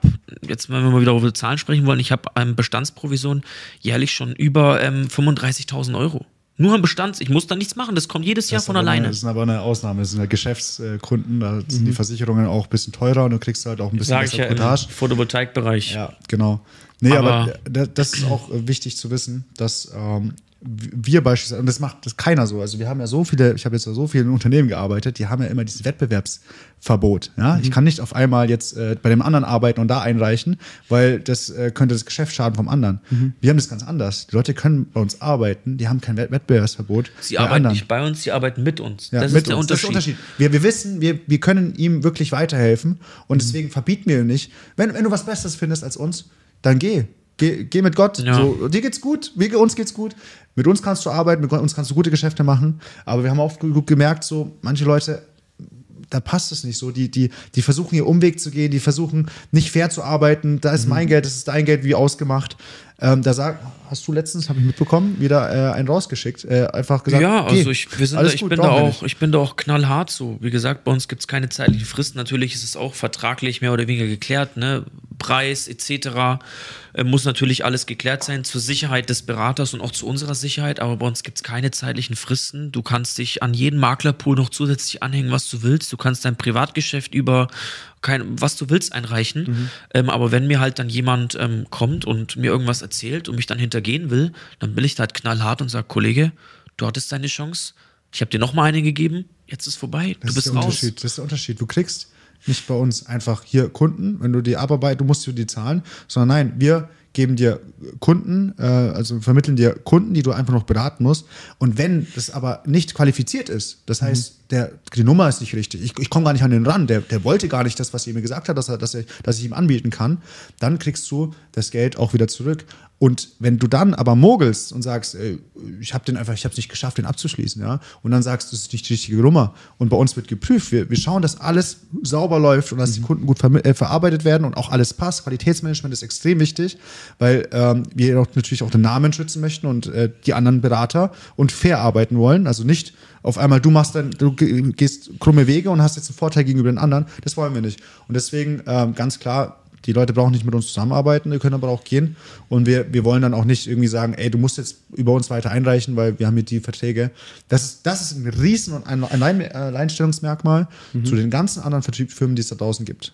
S2: jetzt wenn wir mal wieder über Zahlen sprechen wollen, ich habe ähm, Bestandsprovision jährlich schon über ähm, 35.000 Euro. Nur am Bestand, ich muss da nichts machen, das kommt jedes Jahr von alleine.
S3: Eine, das ist aber eine Ausnahme. Das sind ja Geschäftskunden, da sind
S1: Mhm.
S3: die Versicherungen auch ein bisschen teurer und du kriegst halt auch ein bisschen
S2: Sage ich ja im. Photovoltaikbereich.
S3: Ja, genau. Nee, aber,
S2: Aber-
S3: da- das ist auch äh, wichtig zu wissen, dass ähm, wir beispielsweise, und das macht das keiner so, also wir haben ja so viele, ich habe jetzt so viele in Unternehmen gearbeitet, die haben ja immer dieses Wettbewerbsverbot. Ja? Ich kann nicht auf einmal jetzt äh, bei dem anderen arbeiten und da einreichen, weil das äh, könnte das Geschäft schaden vom anderen. Wir haben das ganz anders. Die Leute können bei uns arbeiten, die haben kein Wett- Wettbewerbsverbot.
S2: Sie
S3: bei
S2: arbeiten
S3: anderen.
S2: nicht bei uns, sie arbeiten mit uns.
S3: Ja,
S2: das,
S3: mit
S2: ist der
S3: uns. Das ist
S2: Unterschied.
S3: Wir, wir wissen, wir, wir können ihm wirklich weiterhelfen und deswegen verbieten wir ihm nicht. Wenn, wenn du was Besseres findest als uns, dann geh. Geh, geh mit Gott.
S2: Ja.
S3: So, dir geht's gut, wir, uns geht's gut. Mit uns kannst du arbeiten, mit uns kannst du gute Geschäfte machen. Aber wir haben auch gut gemerkt, so manche Leute, da passt es nicht so. Die, die, die versuchen ihr Umweg zu gehen, die versuchen nicht fair zu arbeiten. Da
S2: Mhm.
S3: ist mein Geld, das ist dein Geld, wie ausgemacht. Ähm, da sag, hast du letztens, habe ich mitbekommen, wieder äh, einen rausgeschickt. Äh, einfach gesagt,
S2: ja, also ich, da, ich,
S3: gut,
S2: bin da auch, ich bin da auch knallhart so. Wie gesagt, bei uns gibt es keine zeitliche Frist. Natürlich ist es auch vertraglich mehr oder weniger geklärt, ne? Preis etc. Äh, muss natürlich alles geklärt sein zur Sicherheit des Beraters und auch zu unserer Sicherheit, aber bei uns gibt es keine zeitlichen Fristen. Du kannst dich an jeden Maklerpool noch zusätzlich anhängen, was du willst. Du kannst dein Privatgeschäft über kein, was du willst einreichen. Ähm, aber wenn mir halt dann jemand ähm, kommt und mir irgendwas erzählt und mich dann hintergehen will, dann bin ich da halt knallhart und sage, Kollege, du hattest deine Chance. Ich habe dir noch mal eine gegeben. Jetzt ist vorbei.
S3: Das
S2: du bist
S3: ist der
S2: raus.
S3: Unterschied. Das ist der Unterschied. Du kriegst nicht bei uns einfach hier Kunden, wenn du die Abarbeit, du musst dir die zahlen, sondern nein, wir geben dir Kunden, äh, also vermitteln dir Kunden, die du einfach noch beraten musst. Und wenn das aber nicht qualifiziert ist, das heißt, der, die Nummer ist nicht richtig, ich, ich komme gar nicht an den ran, der, der wollte gar nicht das, was er mir gesagt hat, dass, er, dass, er, dass ich ihm anbieten kann, dann kriegst du das Geld auch wieder zurück. Und wenn du dann aber mogelst und sagst, ey, ich habe den einfach, ich habe es nicht geschafft, den abzuschließen, ja, und dann sagst, das ist nicht die richtige Nummer und bei uns wird geprüft, wir, wir schauen, dass alles sauber läuft und dass die Kunden gut vermi- äh, verarbeitet werden und auch alles passt. Qualitätsmanagement ist extrem wichtig, weil ähm, wir auch natürlich auch den Namen schützen möchten und äh, die anderen Berater und fair arbeiten wollen. Also nicht auf einmal du machst dann, du ge- gehst krumme Wege und hast jetzt einen Vorteil gegenüber den anderen. Das wollen wir nicht. Und deswegen ähm, ganz klar, die Leute brauchen nicht mit uns zusammenarbeiten, die können aber auch gehen. Und wir, wir wollen dann auch nicht irgendwie sagen, ey, du musst jetzt über uns weiter einreichen, weil wir haben hier die Verträge. Das ist, das ist ein Riesen- und ein Allein Alleinstellungsmerkmal zu den ganzen anderen Vertriebsfirmen, die es da draußen gibt.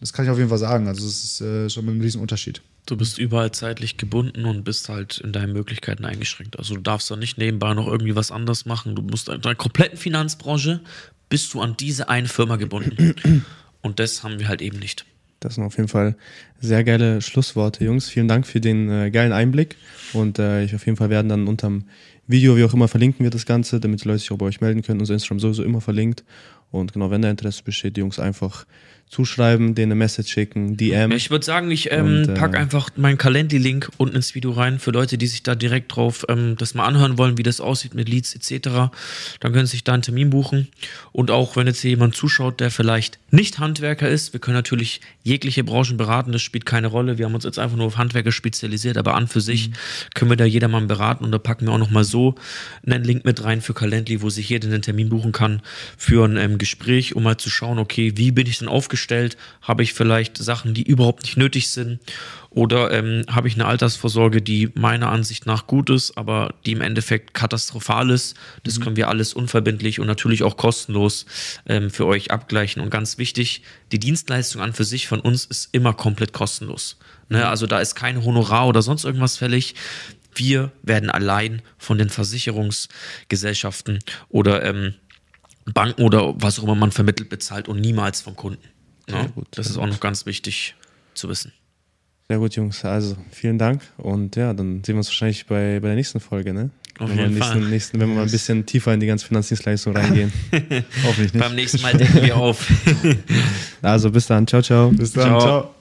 S3: Das kann ich auf jeden Fall sagen. Also es ist äh, schon ein Riesenunterschied.
S2: Du bist überall zeitlich gebunden und bist halt in deinen Möglichkeiten eingeschränkt. Also du darfst da nicht nebenbei noch irgendwie was anderes machen. Du musst in deiner kompletten Finanzbranche bist du an diese eine Firma gebunden. Und das haben wir halt eben nicht.
S1: Das sind auf jeden Fall sehr geile Schlussworte, Jungs. Vielen Dank für den äh, geilen Einblick. Und äh, ich auf jeden Fall werden dann unterm Video, wie auch immer, verlinken wir das Ganze, damit die Leute sich auch bei euch melden können. Unser Instagram sowieso immer verlinkt. Und genau, wenn da Interesse besteht, die Jungs einfach zuschreiben, denen eine Message schicken, DM.
S2: Ja, ich würde sagen, ich ähm,
S1: Und, äh,
S2: pack einfach meinen Calendly-Link unten ins Video rein für Leute, die sich da direkt drauf ähm, das mal anhören wollen, wie das aussieht mit Leads etc. Dann können sie sich da einen Termin buchen. Und auch wenn jetzt hier jemand zuschaut, der vielleicht nicht Handwerker ist, wir können natürlich jegliche Branchen beraten, das spielt keine Rolle. Wir haben uns jetzt einfach nur auf Handwerker spezialisiert, aber an für sich können wir da jedermann beraten. Und da packen wir auch nochmal so einen Link mit rein für Calendly, wo sich jeder einen Termin buchen kann für ein ähm, Gespräch, um mal zu schauen, okay, wie bin ich denn aufgestellt? Habe ich vielleicht Sachen, die überhaupt nicht nötig sind? Oder ähm, habe ich eine Altersvorsorge, die meiner Ansicht nach gut ist, aber die im Endeffekt katastrophal ist? Das können wir alles unverbindlich und natürlich auch kostenlos ähm, für euch abgleichen. Und ganz wichtig, die Dienstleistung an für sich von uns ist immer komplett kostenlos. Ne? Also da ist kein Honorar oder sonst irgendwas fällig. Wir werden allein von den Versicherungsgesellschaften oder ähm, Banken oder was auch immer man vermittelt bezahlt und niemals vom Kunden. Ja,
S1: gut,
S2: das ist auch noch ganz wichtig zu wissen.
S1: Sehr gut, Jungs. Also vielen Dank. Und ja, dann sehen wir uns wahrscheinlich bei, bei der nächsten Folge, ne?
S2: Auf
S1: wenn wir
S2: jeden
S1: nächsten,
S2: Fall.
S1: nächsten, wenn wir mal ein bisschen tiefer in die ganze Finanzdienstleistung reingehen.
S3: Hoffentlich nicht.
S2: Beim nächsten Mal decken wir auf.
S1: also bis dann. Ciao, ciao.
S3: Bis dann.
S2: Ciao.
S3: Ciao.